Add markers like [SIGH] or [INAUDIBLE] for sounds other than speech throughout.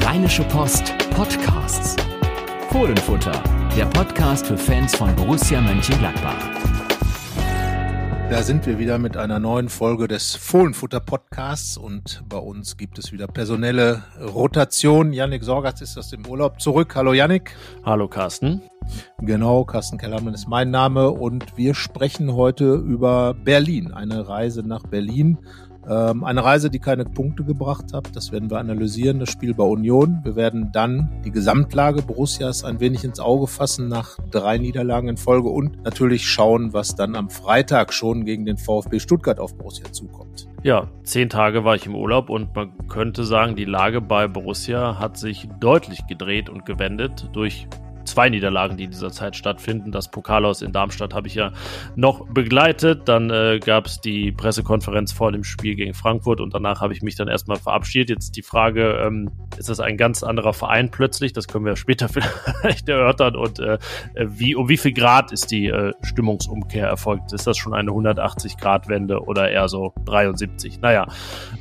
Rheinische Post Podcasts. Fohlenfutter, der Podcast für Fans von Borussia Mönchengladbach. Da sind wir wieder mit einer neuen Folge des Fohlenfutter Podcasts und bei uns gibt es wieder personelle Rotation. Yannick Sorgatz ist aus dem Urlaub zurück. Hallo Yannick. Hallo Carsten. Genau, Carsten Kellermann ist mein Name und wir sprechen heute über Berlin, eine Reise nach Berlin ähm, eine Reise, die keine Punkte gebracht hat. Das werden wir analysieren. Das Spiel bei Union. Wir werden dann die Gesamtlage Borussias ein wenig ins Auge fassen nach drei Niederlagen in Folge und natürlich schauen, was dann am Freitag schon gegen den VfB Stuttgart auf Borussia zukommt. Ja, zehn Tage war ich im Urlaub und man könnte sagen, die Lage bei Borussia hat sich deutlich gedreht und gewendet durch zwei Niederlagen, die in dieser Zeit stattfinden. Das Pokalhaus in Darmstadt habe ich ja noch begleitet. Dann äh, gab es die Pressekonferenz vor dem Spiel gegen Frankfurt und danach habe ich mich dann erstmal verabschiedet. Jetzt die Frage, ähm, ist das ein ganz anderer Verein plötzlich? Das können wir später [LAUGHS] vielleicht erörtern. Und äh, wie, um wie viel Grad ist die äh, Stimmungsumkehr erfolgt? Ist das schon eine 180-Grad-Wende oder eher so 73? Naja,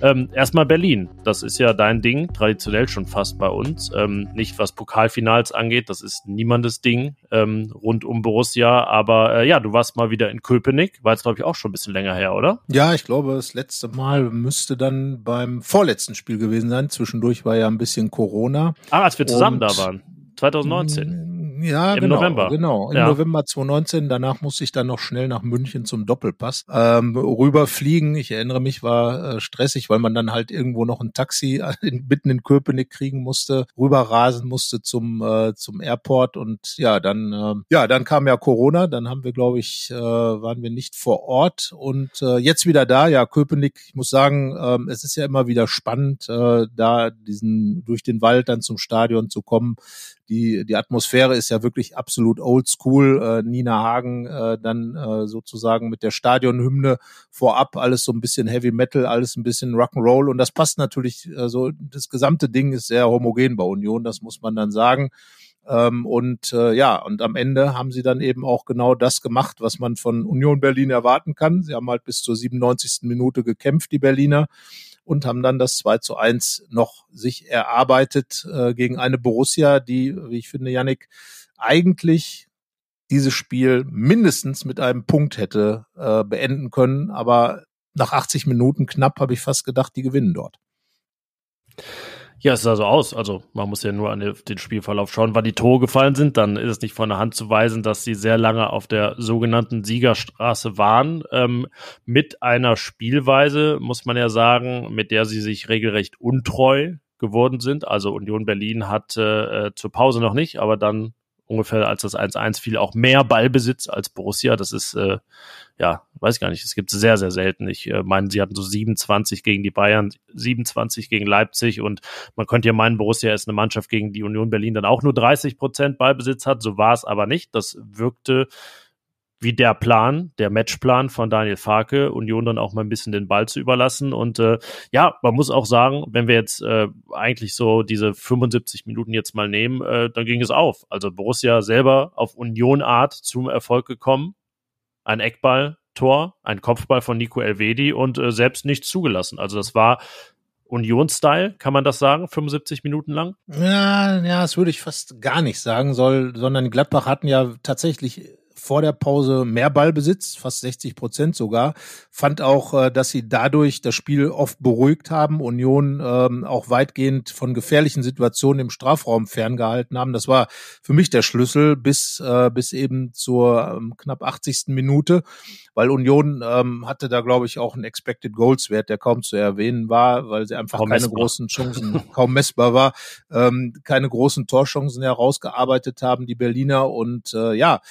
ähm, erstmal Berlin. Das ist ja dein Ding, traditionell schon fast bei uns. Ähm, nicht was Pokalfinals angeht, das ist niemandes Ding ähm, rund um Borussia. Aber äh, ja, du warst mal wieder in Köpenick. War jetzt, glaube ich, auch schon ein bisschen länger her, oder? Ja, ich glaube, das letzte Mal müsste dann beim vorletzten Spiel gewesen sein. Zwischendurch war ja ein bisschen Corona. Ah, als wir zusammen Und da waren. 2019. Ja, Im genau, November. Genau, im ja. November 2019. Danach musste ich dann noch schnell nach München zum Doppelpass ähm, rüberfliegen. Ich erinnere mich, war äh, stressig, weil man dann halt irgendwo noch ein Taxi [LAUGHS] in, mitten in Köpenick kriegen musste, rüberrasen musste zum äh, zum Airport und ja, dann äh, ja, dann kam ja Corona. Dann haben wir, glaube ich, äh, waren wir nicht vor Ort und äh, jetzt wieder da. Ja, Köpenick. Ich muss sagen, äh, es ist ja immer wieder spannend, äh, da diesen durch den Wald dann zum Stadion zu kommen die, die Atmosphäre ist ja wirklich absolut old school. Äh, Nina Hagen äh, dann äh, sozusagen mit der Stadionhymne vorab, alles so ein bisschen Heavy Metal, alles ein bisschen Rock'n'Roll und das passt natürlich äh, so, das gesamte Ding ist sehr homogen bei Union, das muss man dann sagen. Ähm, und äh, ja, und am Ende haben sie dann eben auch genau das gemacht, was man von Union Berlin erwarten kann. Sie haben halt bis zur 97. Minute gekämpft, die Berliner und haben dann das 2 zu 1 noch sich erarbeitet äh, gegen eine Borussia, die, wie ich finde, Yannick, eigentlich dieses Spiel mindestens mit einem Punkt hätte äh, beenden können. Aber nach 80 Minuten knapp habe ich fast gedacht, die gewinnen dort. Ja, es sah so aus. Also man muss ja nur an den Spielverlauf schauen, wann die Tore gefallen sind. Dann ist es nicht von der Hand zu weisen, dass sie sehr lange auf der sogenannten Siegerstraße waren. Ähm, mit einer Spielweise, muss man ja sagen, mit der sie sich regelrecht untreu geworden sind. Also Union Berlin hat äh, zur Pause noch nicht, aber dann ungefähr als das 1-1 fiel, auch mehr Ballbesitz als Borussia. Das ist, äh, ja, weiß ich gar nicht, es gibt sehr, sehr selten. Ich äh, meine, sie hatten so 27 gegen die Bayern, 27 gegen Leipzig und man könnte ja meinen, Borussia ist eine Mannschaft, gegen die Union Berlin dann auch nur 30 Prozent Ballbesitz hat. So war es aber nicht. Das wirkte wie der Plan, der Matchplan von Daniel Farke, Union dann auch mal ein bisschen den Ball zu überlassen. Und äh, ja, man muss auch sagen, wenn wir jetzt äh, eigentlich so diese 75 Minuten jetzt mal nehmen, äh, dann ging es auf. Also Borussia selber auf Union-Art zum Erfolg gekommen. Ein Eckball, Tor, ein Kopfball von Nico Elvedi und äh, selbst nicht zugelassen. Also das war Union-Style, kann man das sagen, 75 Minuten lang? Ja, ja, das würde ich fast gar nicht sagen soll, sondern Gladbach hatten ja tatsächlich vor der Pause mehr Ballbesitz, fast 60 Prozent sogar. Fand auch, äh, dass sie dadurch das Spiel oft beruhigt haben, Union ähm, auch weitgehend von gefährlichen Situationen im Strafraum ferngehalten haben. Das war für mich der Schlüssel bis, äh, bis eben zur ähm, knapp 80. Minute, weil Union ähm, hatte da, glaube ich, auch einen Expected Goals Wert, der kaum zu erwähnen war, weil sie einfach kaum keine messbar. großen Chancen, kaum messbar war, ähm, keine großen Torchancen herausgearbeitet haben, die Berliner. Und äh, ja,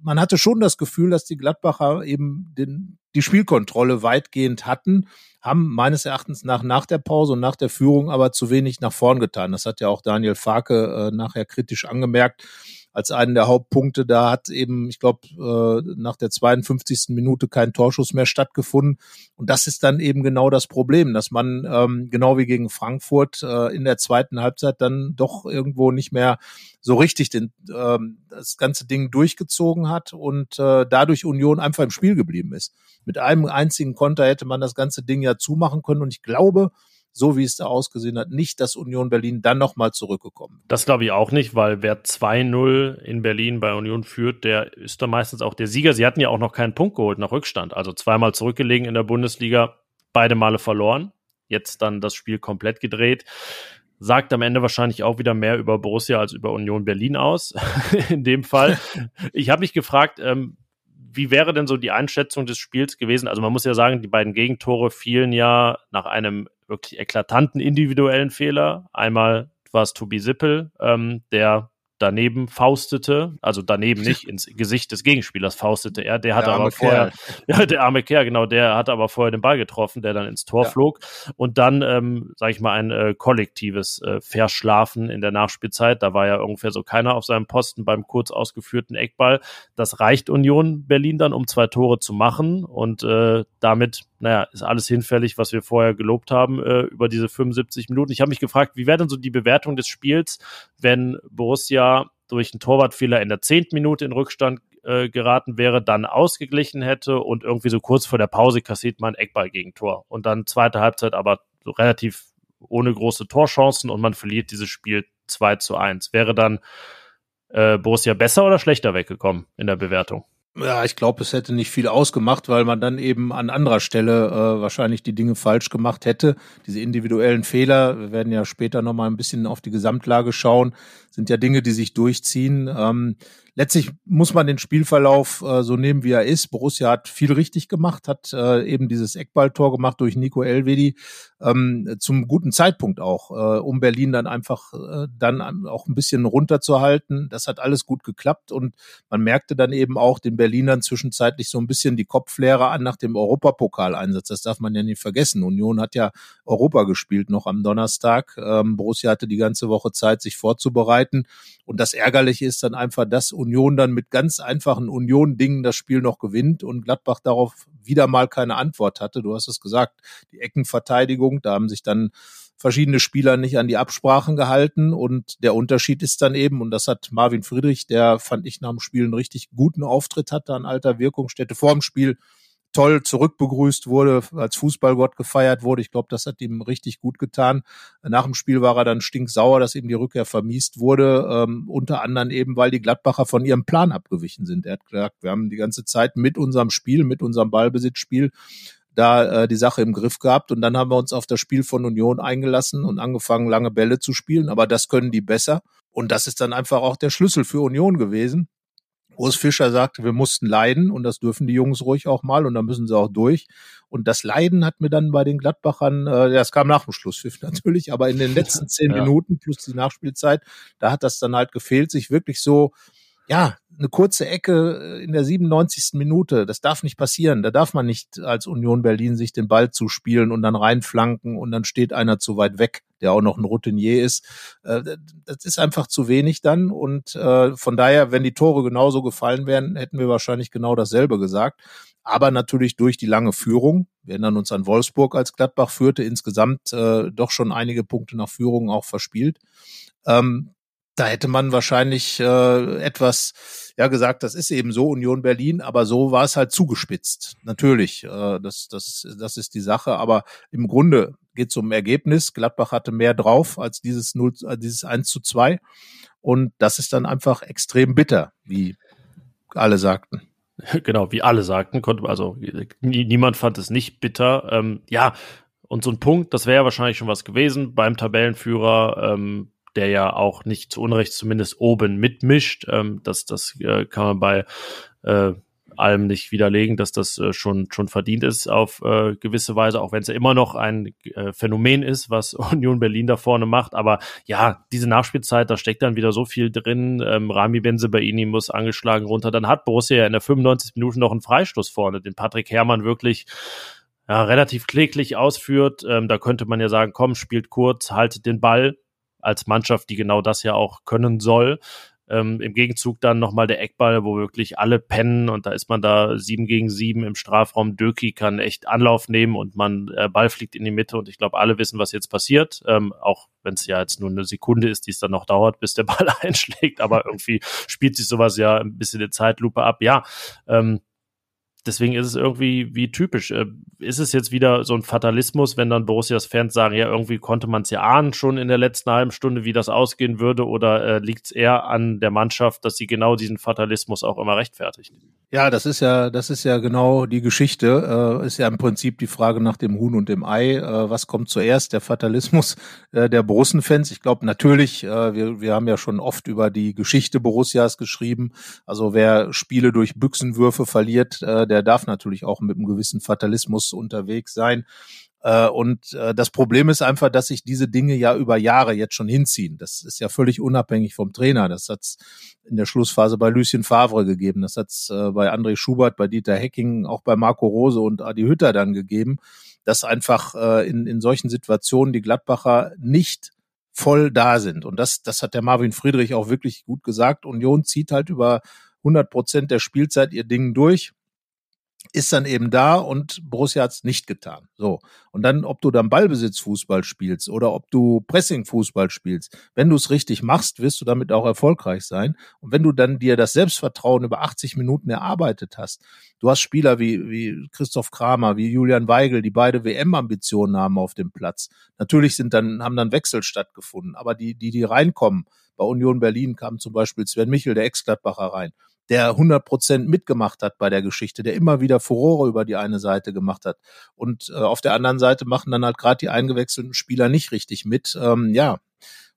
man hatte schon das Gefühl, dass die Gladbacher eben den, die Spielkontrolle weitgehend hatten, haben meines Erachtens nach, nach der Pause und nach der Führung aber zu wenig nach vorn getan. Das hat ja auch Daniel Farke äh, nachher kritisch angemerkt als einen der Hauptpunkte. Da hat eben, ich glaube, äh, nach der 52. Minute kein Torschuss mehr stattgefunden. Und das ist dann eben genau das Problem, dass man ähm, genau wie gegen Frankfurt äh, in der zweiten Halbzeit dann doch irgendwo nicht mehr so richtig den, ähm, das ganze Ding durchgezogen hat und äh, dadurch Union einfach im Spiel geblieben ist. Mit einem einzigen Konter hätte man das ganze Ding ja zumachen können. Und ich glaube, so wie es da ausgesehen hat, nicht, dass Union Berlin dann nochmal zurückgekommen. Das glaube ich auch nicht, weil wer 2-0 in Berlin bei Union führt, der ist dann meistens auch der Sieger. Sie hatten ja auch noch keinen Punkt geholt nach Rückstand. Also zweimal zurückgelegen in der Bundesliga, beide Male verloren. Jetzt dann das Spiel komplett gedreht sagt am Ende wahrscheinlich auch wieder mehr über Borussia als über Union Berlin aus. [LAUGHS] in dem Fall. [LAUGHS] Ich habe mich gefragt, ähm, wie wäre denn so die Einschätzung des Spiels gewesen? Also man muss ja sagen, die beiden Gegentore fielen ja nach einem wirklich eklatanten individuellen Fehler. Einmal war es Tobi Sippel, ähm, der daneben faustete, also daneben [LAUGHS] nicht ins Gesicht des Gegenspielers faustete er, der hat aber vorher, [LAUGHS] ja, der arme Kerl, genau, der hat aber vorher den Ball getroffen, der dann ins Tor ja. flog. Und dann, ähm, sage ich mal, ein äh, kollektives äh, Verschlafen in der Nachspielzeit, da war ja ungefähr so keiner auf seinem Posten beim kurz ausgeführten Eckball, das reicht Union Berlin dann, um zwei Tore zu machen. Und äh, damit naja, ist alles hinfällig, was wir vorher gelobt haben äh, über diese 75 Minuten. Ich habe mich gefragt, wie wäre denn so die Bewertung des Spiels, wenn Borussia durch einen Torwartfehler in der zehnten Minute in Rückstand äh, geraten wäre, dann ausgeglichen hätte und irgendwie so kurz vor der Pause kassiert man Eckball gegen Tor. Und dann zweite Halbzeit aber so relativ ohne große Torchancen und man verliert dieses Spiel 2 zu 1. Wäre dann äh, Borussia besser oder schlechter weggekommen in der Bewertung? Ja, ich glaube, es hätte nicht viel ausgemacht, weil man dann eben an anderer Stelle äh, wahrscheinlich die Dinge falsch gemacht hätte. Diese individuellen Fehler, wir werden ja später nochmal ein bisschen auf die Gesamtlage schauen, sind ja Dinge, die sich durchziehen. Ähm, letztlich muss man den Spielverlauf äh, so nehmen, wie er ist. Borussia hat viel richtig gemacht, hat äh, eben dieses Eckballtor gemacht durch Nico Elvedi ähm, zum guten Zeitpunkt auch, äh, um Berlin dann einfach äh, dann auch ein bisschen runterzuhalten. Das hat alles gut geklappt und man merkte dann eben auch den Berlinern zwischenzeitlich so ein bisschen die Kopflehre an nach dem Europapokaleinsatz. Das darf man ja nicht vergessen. Union hat ja Europa gespielt noch am Donnerstag. Ähm, Borussia hatte die ganze Woche Zeit, sich vorzubereiten. Und das Ärgerliche ist dann einfach, dass Union dann mit ganz einfachen Union-Dingen das Spiel noch gewinnt und Gladbach darauf wieder mal keine Antwort hatte. Du hast es gesagt, die Eckenverteidigung, da haben sich dann verschiedene Spieler nicht an die Absprachen gehalten und der Unterschied ist dann eben, und das hat Marvin Friedrich, der fand ich nach dem Spiel einen richtig guten Auftritt hatte an alter Wirkungsstätte vor dem Spiel toll zurückbegrüßt wurde, als Fußballgott gefeiert wurde. Ich glaube, das hat ihm richtig gut getan. Nach dem Spiel war er dann stinksauer, dass ihm die Rückkehr vermiest wurde, ähm, unter anderem eben, weil die Gladbacher von ihrem Plan abgewichen sind. Er hat gesagt, wir haben die ganze Zeit mit unserem Spiel, mit unserem Ballbesitzspiel da äh, die Sache im Griff gehabt und dann haben wir uns auf das Spiel von Union eingelassen und angefangen, lange Bälle zu spielen, aber das können die besser. Und das ist dann einfach auch der Schlüssel für Union gewesen. Urs Fischer sagte, wir mussten leiden und das dürfen die Jungs ruhig auch mal und da müssen sie auch durch. Und das Leiden hat mir dann bei den Gladbachern, äh, das kam nach dem Schlusspfiff [LAUGHS] natürlich, aber in den letzten zehn ja. Minuten plus die Nachspielzeit, da hat das dann halt gefehlt, sich wirklich so ja, eine kurze Ecke äh, in der 97. Minute, das darf nicht passieren. Da darf man nicht als Union Berlin sich den Ball zuspielen und dann reinflanken und dann steht einer zu weit weg, der auch noch ein Routinier ist. Äh, das ist einfach zu wenig dann und äh, von daher, wenn die Tore genauso gefallen wären, hätten wir wahrscheinlich genau dasselbe gesagt. Aber natürlich durch die lange Führung. Wir erinnern uns an Wolfsburg, als Gladbach führte, insgesamt doch schon einige Punkte nach Führung auch verspielt. Ähm, da hätte man wahrscheinlich äh, etwas ja gesagt, das ist eben so Union Berlin, aber so war es halt zugespitzt. Natürlich, äh, das, das, das ist die Sache, aber im Grunde geht es um Ergebnis. Gladbach hatte mehr drauf als dieses 0, äh, dieses 1 zu 2 und das ist dann einfach extrem bitter, wie alle sagten. [LAUGHS] Genau, wie alle sagten, konnte also niemand fand es nicht bitter. Ähm, ja, und so ein Punkt, das wäre ja wahrscheinlich schon was gewesen beim Tabellenführer. Ähm, der ja auch nicht zu Unrecht zumindest oben mitmischt. Ähm, das das äh, kann man bei äh, allem nicht widerlegen, dass das äh, schon schon verdient ist auf äh, gewisse Weise, auch wenn es ja immer noch ein äh, Phänomen ist, was [LAUGHS] Union Berlin da vorne macht. Aber ja, diese Nachspielzeit, da steckt dann wieder so viel drin. Ähm, Rami Benzebaini muss angeschlagen runter. Dann hat Borussia ja in der 95 Minuten noch einen Freistoß vorne, den Patrick Herrmann wirklich ja, relativ kläglich ausführt. Ähm, da könnte man ja sagen, komm, spielt kurz, haltet den Ball als Mannschaft, die genau das ja auch können soll. Ähm, Im Gegenzug dann nochmal der Eckball, wo wirklich alle pennen und da ist man da sieben gegen sieben im Strafraum. Döki kann echt Anlauf nehmen und man äh, Ball fliegt in die Mitte und ich glaube, alle wissen, was jetzt passiert. Ähm, auch wenn es ja jetzt nur eine Sekunde ist, die es dann noch dauert, bis der [LAUGHS] Ball einschlägt, aber irgendwie spielt sich sowas ja ein bisschen in Zeitlupe ab. Ja, ähm, deswegen ist es irgendwie wie typisch. Äh, ist es jetzt wieder so ein Fatalismus, wenn dann Borussias Fans sagen, ja, irgendwie konnte man es ja ahnen schon in der letzten halben Stunde, wie das ausgehen würde, oder äh, liegt es eher an der Mannschaft, dass sie genau diesen Fatalismus auch immer rechtfertigt? Ja, das ist ja, das ist ja genau die Geschichte. Äh, ist ja im Prinzip die Frage nach dem Huhn und dem Ei. Äh, was kommt zuerst? Der Fatalismus äh, der Borussen-Fans? Ich glaube natürlich, äh, wir, wir haben ja schon oft über die Geschichte Borussias geschrieben. Also wer Spiele durch Büchsenwürfe verliert, äh, der darf natürlich auch mit einem gewissen Fatalismus unterwegs sein. Äh, und äh, das Problem ist einfach, dass sich diese Dinge ja über Jahre jetzt schon hinziehen. Das ist ja völlig unabhängig vom Trainer. Das hat's in der Schlussphase bei Lucien Favre gegeben. Das hat's äh, bei André Schubert, bei Dieter Hecking, auch bei Marco Rose und Adi Hütter dann gegeben, dass einfach in, in solchen Situationen die Gladbacher nicht voll da sind. Und das, das hat der Marvin Friedrich auch wirklich gut gesagt. Union zieht halt über 100 Prozent der Spielzeit ihr Ding durch ist dann eben da und Borussia hat es nicht getan. So. Und dann, ob du dann Ballbesitzfußball spielst oder ob du Pressingfußball spielst, wenn du es richtig machst, wirst du damit auch erfolgreich sein. Und wenn du dann dir das Selbstvertrauen über 80 Minuten erarbeitet hast, du hast Spieler wie, wie Christoph Kramer, wie Julian Weigel, die beide WM-Ambitionen haben auf dem Platz. Natürlich sind dann, haben dann Wechsel stattgefunden, aber die, die, die reinkommen, bei Union Berlin kam zum Beispiel Sven Michel, der Ex-Gladbacher rein der 100 Prozent mitgemacht hat bei der Geschichte, der immer wieder Furore über die eine Seite gemacht hat. Und äh, auf der anderen Seite machen dann halt gerade die eingewechselten Spieler nicht richtig mit. Ähm, ja,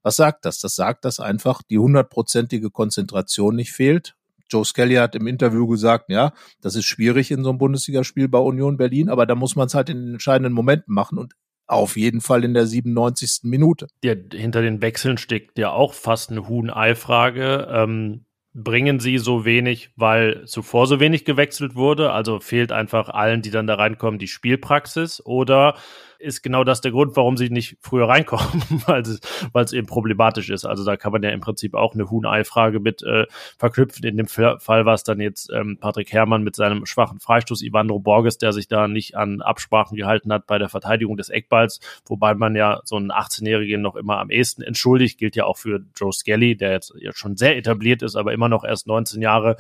was sagt das? Das sagt, dass einfach die hundertprozentige Konzentration nicht fehlt. Joe Skelly hat im Interview gesagt, ja, das ist schwierig in so einem Bundesligaspiel bei Union Berlin, aber da muss man es halt in den entscheidenden Momenten machen und auf jeden Fall in der 97. Minute. Ja, hinter den Wechseln steckt ja auch fast eine Huhn-Ei-Frage. Ähm, bringen sie so wenig, weil zuvor so wenig gewechselt wurde? Also fehlt einfach allen, die dann da reinkommen, die Spielpraxis? Oder ist genau das der Grund, warum sie nicht früher reinkommen, [LAUGHS] weil es, eben problematisch ist. Also da kann man ja im Prinzip auch eine Huhn-Ei-Frage mit äh, verknüpfen. In dem Fall war es dann jetzt ähm, Patrick Herrmann mit seinem schwachen Freistoß, Ivandro Borges, der sich da nicht an Absprachen gehalten hat bei der Verteidigung des Eckballs, wobei man ja so einen 18-Jährigen noch immer am ehesten entschuldigt, gilt ja auch für Joe Skelly, der jetzt ja schon sehr etabliert ist, aber immer noch erst 19 Jahre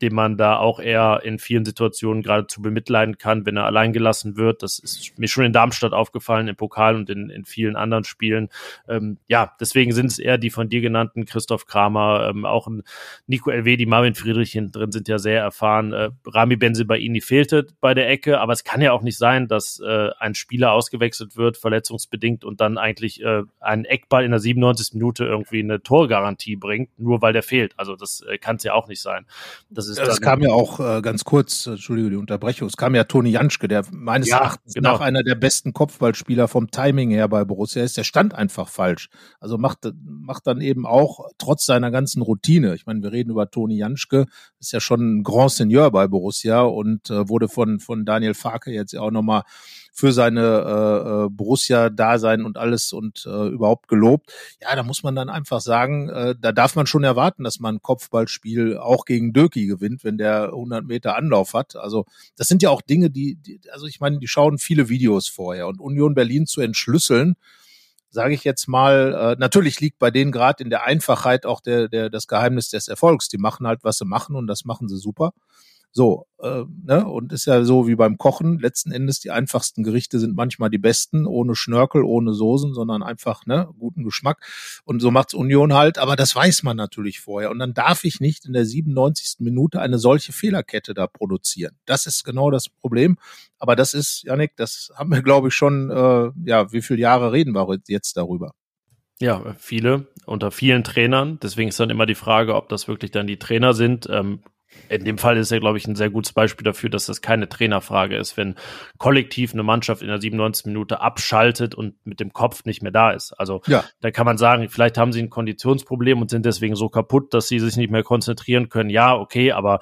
den man da auch eher in vielen Situationen geradezu bemitleiden kann, wenn er allein gelassen wird. Das ist mir schon in Darmstadt aufgefallen, im Pokal und in, in vielen anderen Spielen. Ähm, ja, deswegen sind es eher die von dir genannten Christoph Kramer, ähm, auch ein Nico die Marvin Friedrich hinten drin sind ja sehr erfahren. Äh, Rami Benzibaini fehlte bei der Ecke, aber es kann ja auch nicht sein, dass äh, ein Spieler ausgewechselt wird, verletzungsbedingt und dann eigentlich äh, einen Eckball in der 97. Minute irgendwie eine Torgarantie bringt, nur weil der fehlt. Also das äh, kann es ja auch nicht sein. Das ist es kam ja auch äh, ganz kurz, Entschuldige die Unterbrechung, es kam ja Toni Janschke, der meines ja, Erachtens genau. nach einer der besten Kopfballspieler vom Timing her bei Borussia ist. Der stand einfach falsch. Also macht, macht dann eben auch trotz seiner ganzen Routine. Ich meine, wir reden über Toni Janschke, ist ja schon ein Grand Seigneur bei Borussia und äh, wurde von, von Daniel Farke jetzt auch nochmal für seine äh, äh, Borussia-Dasein und alles und äh, überhaupt gelobt. Ja, da muss man dann einfach sagen, äh, da darf man schon erwarten, dass man Kopfballspiel auch gegen Döki gewinnt, wenn der 100 Meter Anlauf hat. Also das sind ja auch Dinge, die, die also ich meine, die schauen viele Videos vorher und Union Berlin zu entschlüsseln, sage ich jetzt mal, äh, natürlich liegt bei denen gerade in der Einfachheit auch der, der, das Geheimnis des Erfolgs. Die machen halt, was sie machen und das machen sie super. So, äh, ne? Und ist ja so wie beim Kochen. Letzten Endes die einfachsten Gerichte sind manchmal die besten, ohne Schnörkel, ohne Soßen, sondern einfach ne, guten Geschmack. Und so macht's Union halt, aber das weiß man natürlich vorher. Und dann darf ich nicht in der 97. Minute eine solche Fehlerkette da produzieren. Das ist genau das Problem. Aber das ist, Janik, das haben wir, glaube ich, schon, äh, ja, wie viele Jahre reden wir jetzt darüber? Ja, viele, unter vielen Trainern. Deswegen ist dann immer die Frage, ob das wirklich dann die Trainer sind. Ähm, in dem Fall ist er, glaube ich, ein sehr gutes Beispiel dafür, dass das keine Trainerfrage ist, wenn kollektiv eine Mannschaft in der 97. Minute abschaltet und mit dem Kopf nicht mehr da ist. Also ja. da kann man sagen, vielleicht haben sie ein Konditionsproblem und sind deswegen so kaputt, dass sie sich nicht mehr konzentrieren können. Ja, okay, aber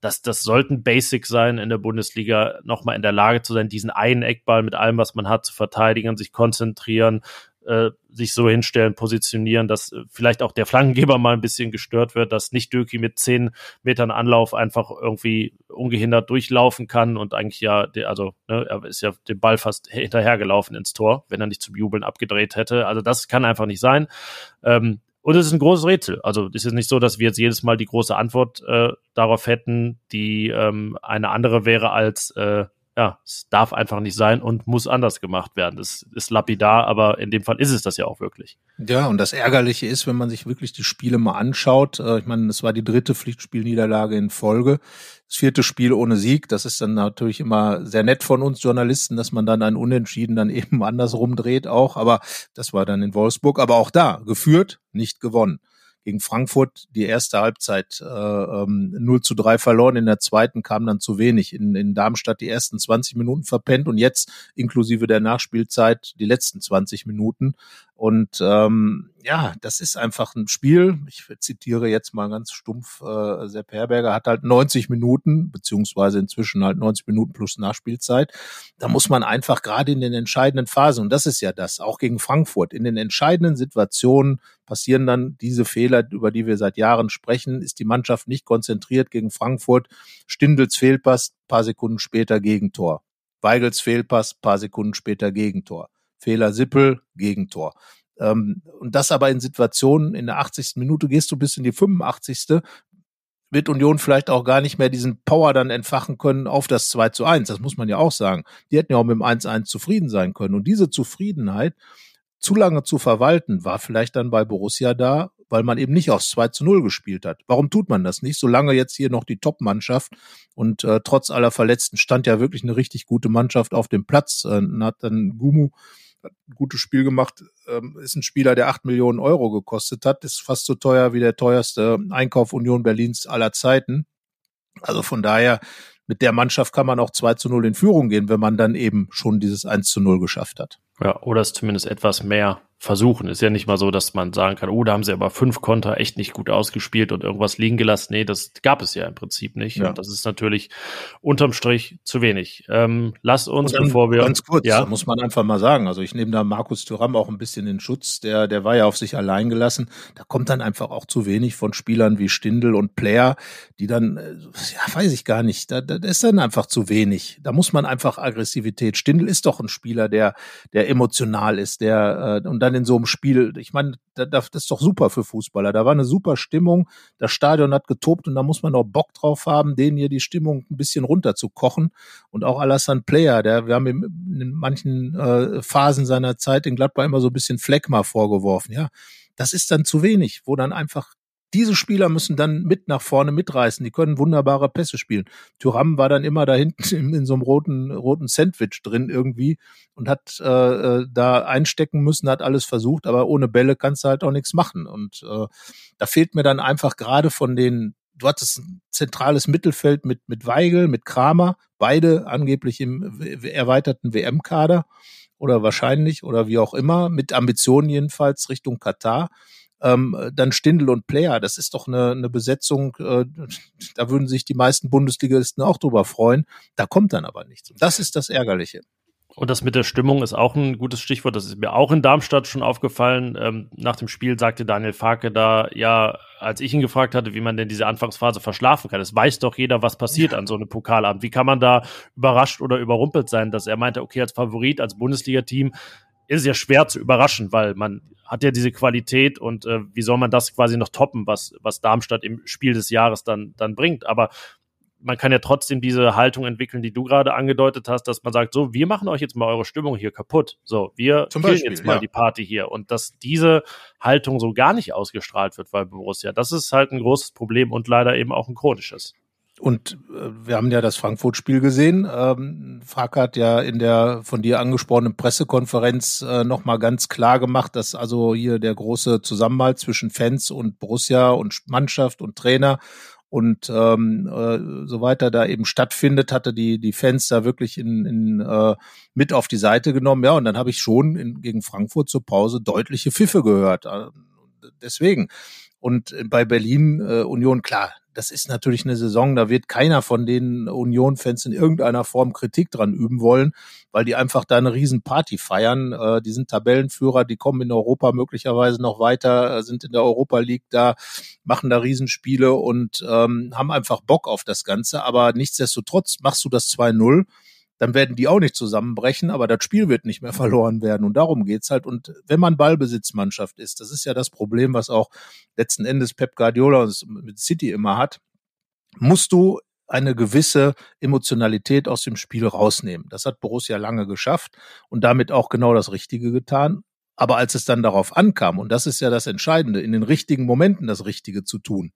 das, das sollten Basic sein in der Bundesliga, nochmal in der Lage zu sein, diesen einen Eckball mit allem, was man hat, zu verteidigen, sich konzentrieren, äh, sich so hinstellen, positionieren, dass äh, vielleicht auch der Flankengeber [LAUGHS] mal ein bisschen gestört wird, dass nicht Döki mit zehn Metern Anlauf einfach irgendwie ungehindert durchlaufen kann und eigentlich ja, also ne, er ist ja den Ball fast [LAUGHS] hinterhergelaufen ins Tor, wenn er nicht zum Jubeln abgedreht hätte. Also das kann einfach nicht sein. Ähm, Und es ist ein großes Rätsel. Also es ist nicht so, dass wir jetzt jedes Mal die große Antwort äh, darauf hätten, die ähm, eine andere wäre als äh, ja, es darf einfach nicht sein und muss anders gemacht werden. Das ist lapidar, aber in dem Fall ist es das ja auch wirklich. Ja, und das Ärgerliche ist, wenn man sich wirklich die Spiele mal anschaut, äh, ich meine, es war die dritte Pflichtspielniederlage in Folge, das vierte Spiel ohne Sieg, das ist dann natürlich immer sehr nett von uns Journalisten, dass man dann ein Unentschieden dann [LAUGHS] eben andersrum dreht auch, aber das war dann in Wolfsburg, aber auch da geführt, nicht gewonnen gegen Frankfurt die erste Halbzeit äh, ähm, 0 zu 3 verloren, in der zweiten kam dann zu wenig. In, in Darmstadt die ersten 20 Minuten verpennt und jetzt inklusive der Nachspielzeit die letzten 20 Minuten. Und ähm, ja, das ist einfach ein Spiel. Ich zitiere jetzt mal ganz stumpf, äh, Sepp Herberger hat halt 90 Minuten, beziehungsweise inzwischen halt 90 Minuten plus Nachspielzeit. Da muss man einfach gerade in den entscheidenden Phasen, und das ist ja das, auch gegen Frankfurt, in den entscheidenden Situationen passieren dann diese Fehler, über die wir seit Jahren sprechen, ist die Mannschaft nicht konzentriert gegen Frankfurt. Stindels Fehlpass, paar Sekunden später Gegentor. Weigels Fehlpass, paar Sekunden später Gegentor. Fehler Sippel, Gegentor. Ähm, und das aber in Situationen, in der 80. Minute gehst du bis in die 85. Wird Union vielleicht auch gar nicht mehr diesen Power dann entfachen können auf das 2 zu 1. Das muss man ja auch sagen. Die hätten ja auch mit dem 1-1 zufrieden sein können. Und diese Zufriedenheit zu lange zu verwalten, war vielleicht dann bei Borussia da, weil man eben nicht aufs 2 zu 0 gespielt hat. Warum tut man das nicht? Solange jetzt hier noch die Top-Mannschaft und äh, trotz aller Verletzten stand ja wirklich eine richtig gute Mannschaft auf dem Platz. Äh, hat dann Gumu hat ein gutes Spiel gemacht, ähm, ist ein Spieler, der acht Millionen Euro gekostet hat, ist fast so teuer wie der teuerste Einkauf Union Berlins aller Zeiten. Also von daher, mit der Mannschaft kann man auch 2 zu 0 in Führung gehen, wenn man dann eben schon dieses 1 zu 0 geschafft hat. Ja, oder es zumindest etwas mehr versuchen. Ist ja nicht mal so, dass man sagen kann, oh, da haben sie aber fünf Konter echt nicht gut ausgespielt und irgendwas liegen gelassen. Nee, das gab es ja im Prinzip nicht. Ja. Und das ist natürlich unterm Strich zu wenig. Ähm, lass uns, dann, bevor wir. Ganz kurz, ja? muss man einfach mal sagen. Also ich nehme da Markus Thuram auch ein bisschen in Schutz. Der, der war ja auf sich allein gelassen. Da kommt dann einfach auch zu wenig von Spielern wie Stindl und Player, die dann, äh, ja, weiß ich gar nicht. Da, da ist dann einfach zu wenig. Da muss man einfach Aggressivität. Stindl ist doch ein Spieler, der, der emotional ist, der, äh, und dann in so einem Spiel, ich meine, das ist doch super für Fußballer. Da war eine super Stimmung, das Stadion hat getobt und da muss man auch Bock drauf haben, denen hier die Stimmung ein bisschen runter zu kochen. Und auch Alassane Player, der, wir haben in manchen äh, Phasen seiner Zeit in Gladbach immer so ein bisschen Fleckma vorgeworfen, ja. Das ist dann zu wenig, wo dann einfach diese Spieler müssen dann mit nach vorne mitreißen. Die können wunderbare Pässe spielen. Thuram war dann immer da hinten in, in so einem roten, roten Sandwich drin irgendwie und hat äh, äh, da einstecken müssen, hat alles versucht, aber ohne Bälle kannst du halt auch nichts machen. Und äh, da fehlt mir dann einfach gerade von den du hattest ein zentrales Mittelfeld mit, mit Weigel, mit Kramer, beide angeblich im erweiterten WM-Kader oder wahrscheinlich oder wie auch immer, mit Ambitionen jedenfalls Richtung Katar ähm, dann Stindel und Player. Das ist doch eine, eine Besetzung, äh, da würden sich die meisten Bundesligisten auch drüber freuen. Da kommt dann aber nichts. Das ist das Ärgerliche. Und das mit der Stimmung ist auch ein gutes Stichwort. Das ist mir auch in Darmstadt schon aufgefallen. Ähm, nach dem Spiel sagte Daniel Farke da, ja, als ich ihn gefragt hatte, wie man denn diese Anfangsphase verschlafen kann. Es weiß doch jeder, was passiert ja. an so einem Pokalabend. Wie kann man da überrascht oder überrumpelt sein, dass er meinte, okay, als Favorit, als Bundesliga-Team ist ja schwer zu überraschen, weil man hat ja diese Qualität und äh, wie soll man das quasi noch toppen, was, was Darmstadt im Spiel des Jahres dann, dann bringt. Aber man kann ja trotzdem diese Haltung entwickeln, die du gerade angedeutet hast, dass man sagt, so, wir machen euch jetzt mal eure Stimmung hier kaputt. So, wir Zum Beispiel, jetzt mal ja. die Party hier. Und dass diese Haltung so gar nicht ausgestrahlt wird bei Borussia, das ist halt ein großes Problem und leider eben auch ein chronisches. Und äh, wir haben ja das Frankfurt-Spiel gesehen. Ähm, Frag hat ja in der von dir angesprochenen Pressekonferenz äh, nochmal ganz klar gemacht, dass also hier der große Zusammenhalt zwischen Fans und Borussia und Mannschaft und Trainer und ähm, äh, so weiter da eben stattfindet, hatte die die Fans da wirklich in, in äh, mit auf die Seite genommen. Ja, und dann habe ich schon in, gegen Frankfurt zur Pause deutliche Pfiffe gehört. Äh, deswegen. Und bei Berlin äh, Union, klar, das ist natürlich eine Saison, da wird keiner von den Union-Fans in irgendeiner Form Kritik dran üben wollen, weil die einfach da eine Riesenparty feiern. Äh, die sind Tabellenführer, die kommen in Europa möglicherweise noch weiter, äh, sind in der Europa League da, machen da Riesenspiele und ähm, haben einfach Bock auf das Ganze. Aber nichtsdestotrotz machst du das 2-0 dann werden die auch nicht zusammenbrechen, aber das Spiel wird nicht mehr [LAUGHS] verloren werden. Und darum geht's halt. Und wenn man Ballbesitzmannschaft ist, das ist ja das Problem, was auch letzten Endes Pep Guardiola mit City immer hat, musst du eine gewisse Emotionalität aus dem Spiel rausnehmen. Das hat Borussia lange geschafft und damit auch genau das Richtige getan. Aber als es dann darauf ankam, und das ist ja das Entscheidende, in den richtigen Momenten das Richtige zu tun,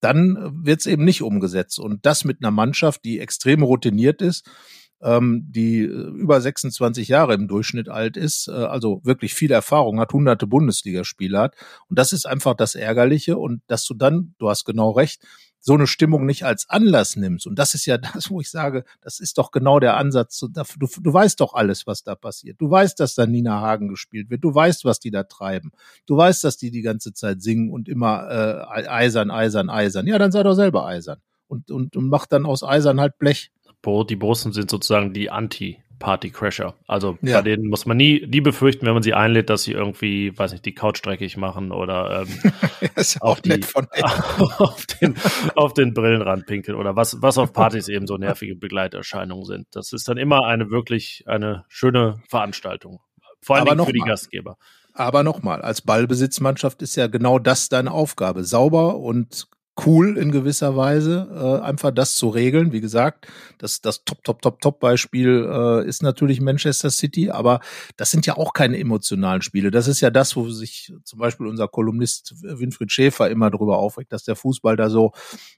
dann wird es eben nicht umgesetzt. Und das mit einer Mannschaft, die extrem routiniert ist, ähm, die äh, über 26 Jahre im Durchschnitt alt ist, äh, also wirklich viel Erfahrung hat, hunderte Bundesligaspiele hat. Und das ist einfach das Ärgerliche. Und dass du dann, du hast genau recht, so eine Stimmung nicht als Anlass nimmst. Und das ist ja [LAUGHS] das, wo ich sage, das ist doch genau der Ansatz. Du, du weißt doch alles, was da passiert. Du weißt, dass da Nina Hagen gespielt wird. Du weißt, was die da treiben. Du weißt, dass die die ganze Zeit singen und immer äh, eisern, eisern, eisern. Ja, dann sei doch selber eisern. Und, und, und mach dann aus Eisern halt Blech. Die Borussen sind sozusagen die Anti- Party-Crasher. Also ja. bei denen muss man nie, nie befürchten, wenn man sie einlädt, dass sie irgendwie, weiß nicht, die Couch dreckig machen oder ähm, [LAUGHS] ja auf, die, [LAUGHS] auf, den, auf den Brillenrand pinkeln oder was, was auf Partys eben so nervige Begleiterscheinungen sind. Das ist dann immer eine wirklich eine schöne Veranstaltung. Vor allem für die mal. Gastgeber. Aber nochmal, als Ballbesitzmannschaft ist ja genau das deine Aufgabe. Sauber und cool in gewisser Weise, äh, einfach das zu regeln. Wie gesagt, das, das Top, Top, Top, Top-Beispiel äh, ist natürlich Manchester City, aber das sind ja auch keine emotionalen Spiele. Das ist ja das, wo sich zum Beispiel unser Kolumnist Winfried Schäfer immer drüber aufregt, dass der Fußball da so,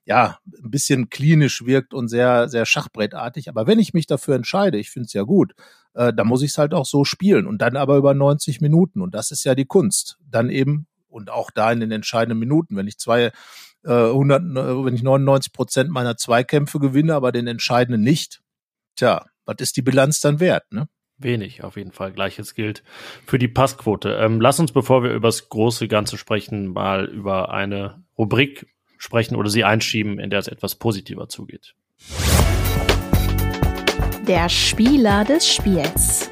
ja, ein bisschen klinisch wirkt und sehr, sehr schachbrettartig. Aber wenn ich mich dafür entscheide, ich finde es ja gut, äh, dann muss ich es halt auch so spielen und dann aber über 90 Minuten. Und das ist ja die Kunst. Dann eben und auch da in den entscheidenden Minuten, wenn ich zwei 100, äh, wenn ich 99 Prozent meiner Zweikämpfe gewinne, aber den entscheidenden nicht, tja, was ist die Bilanz dann wert, ne? Wenig, auf jeden Fall. Gleiches gilt für die Passquote. Ähm, lass uns, bevor wir über das große Ganze sprechen, mal über eine Rubrik sprechen oder sie einschieben, in der es etwas positiver zugeht. Der Spieler des Spiels.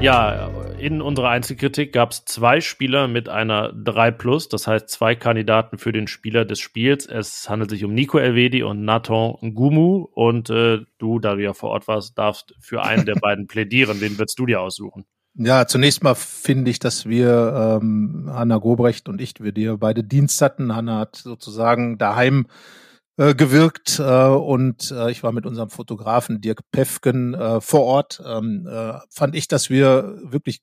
Ja, in unserer Einzelkritik gab es zwei Spieler mit einer 3 Plus, das heißt zwei Kandidaten für den Spieler des Spiels. Es handelt sich um Nico Elvedi und Nathan Gumu. Und äh, du, da du ja vor Ort warst, darfst für einen der [LAUGHS] beiden plädieren. Wen würdest du dir aussuchen? Ja, zunächst mal finde ich, dass wir, ähm, Hanna Gobrecht und ich, wir dir beide Dienst hatten. Hanna hat sozusagen daheim äh, gewirkt äh, und äh, ich war mit unserem Fotografen Dirk Pefken äh, vor Ort. Ähm, äh, fand ich, dass wir wirklich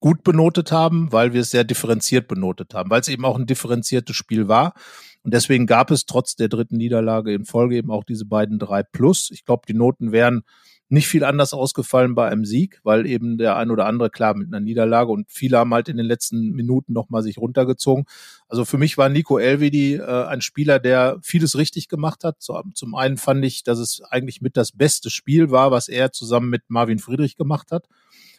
gut benotet haben, weil wir es sehr differenziert benotet haben, weil es eben auch ein differenziertes Spiel war. Und deswegen gab es trotz der dritten Niederlage in Folge eben auch diese beiden drei Plus. Ich glaube, die Noten wären nicht viel anders ausgefallen bei einem Sieg, weil eben der ein oder andere klar mit einer Niederlage und viele haben halt in den letzten Minuten nochmal sich runtergezogen. Also für mich war Nico Elvedi äh, ein Spieler, der vieles richtig gemacht hat. Zum einen fand ich, dass es eigentlich mit das beste Spiel war, was er zusammen mit Marvin Friedrich gemacht hat,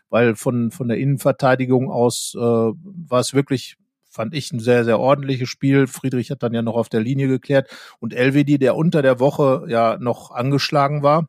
weil von, von der Innenverteidigung aus äh, war es wirklich fand ich ein sehr, sehr ordentliches Spiel. Friedrich hat dann ja noch auf der Linie geklärt und Elvedi, der unter der Woche ja noch angeschlagen war,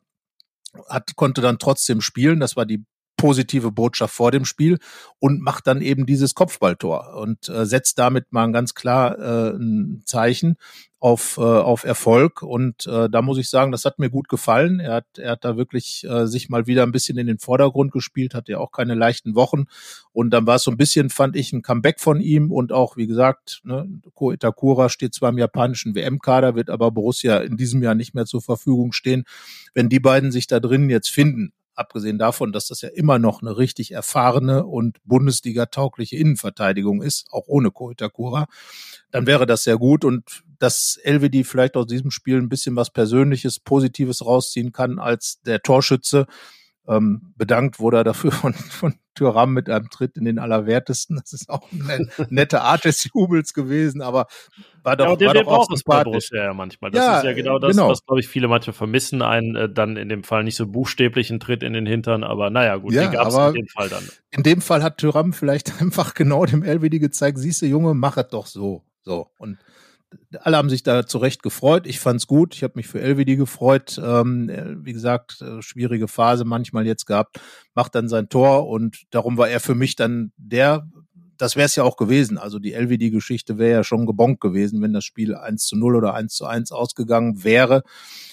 hat, konnte dann trotzdem spielen. Das war die positive Botschaft vor dem Spiel und macht dann eben dieses Kopfballtor und äh, setzt damit mal ganz klar äh, ein Zeichen auf, äh, auf Erfolg. Und äh, da muss ich sagen, das hat mir gut gefallen. Er hat, er hat da wirklich äh, sich mal wieder ein bisschen in den Vordergrund gespielt, hat ja auch keine leichten Wochen. Und dann war es so ein bisschen, fand ich, ein Comeback von ihm und auch, wie gesagt, ne, Ko Itakura steht zwar im japanischen WM-Kader, wird aber Borussia in diesem Jahr nicht mehr zur Verfügung stehen. Wenn die beiden sich da drin jetzt finden, abgesehen davon, dass das ja immer noch eine richtig erfahrene und Bundesliga-taugliche Innenverteidigung ist, auch ohne Koitakura, dann wäre das sehr gut. Und dass Elvedi vielleicht aus diesem Spiel ein bisschen was Persönliches, Positives rausziehen kann als der Torschütze, ähm, bedankt wurde er dafür von, von Thüram mit einem Tritt in den Allerwertesten. Das ist auch eine [LAUGHS] nette Art des Jubels gewesen, aber war doch, ja, der, war der doch auch sympathisch. Ja, manchmal. Das ja, ist ja genau das, genau. was, glaube ich, viele manchmal vermissen. Einen äh, dann in dem Fall nicht so buchstäblichen Tritt in den Hintern, aber naja, gut, ja, den gab es in dem Fall dann. In dem Fall hat Thüram vielleicht [LAUGHS] einfach genau dem LWD gezeigt, siehst du, Junge, mach es doch so. So. Und alle haben sich da zurecht gefreut. Ich fand's gut. Ich habe mich für LWD gefreut. Ähm, wie gesagt, äh, schwierige Phase manchmal jetzt gehabt. Macht dann sein Tor und darum war er für mich dann der das wäre es ja auch gewesen. Also die LVD-Geschichte wäre ja schon gebonkt gewesen, wenn das Spiel 1 zu 0 oder 1 zu 1 ausgegangen wäre.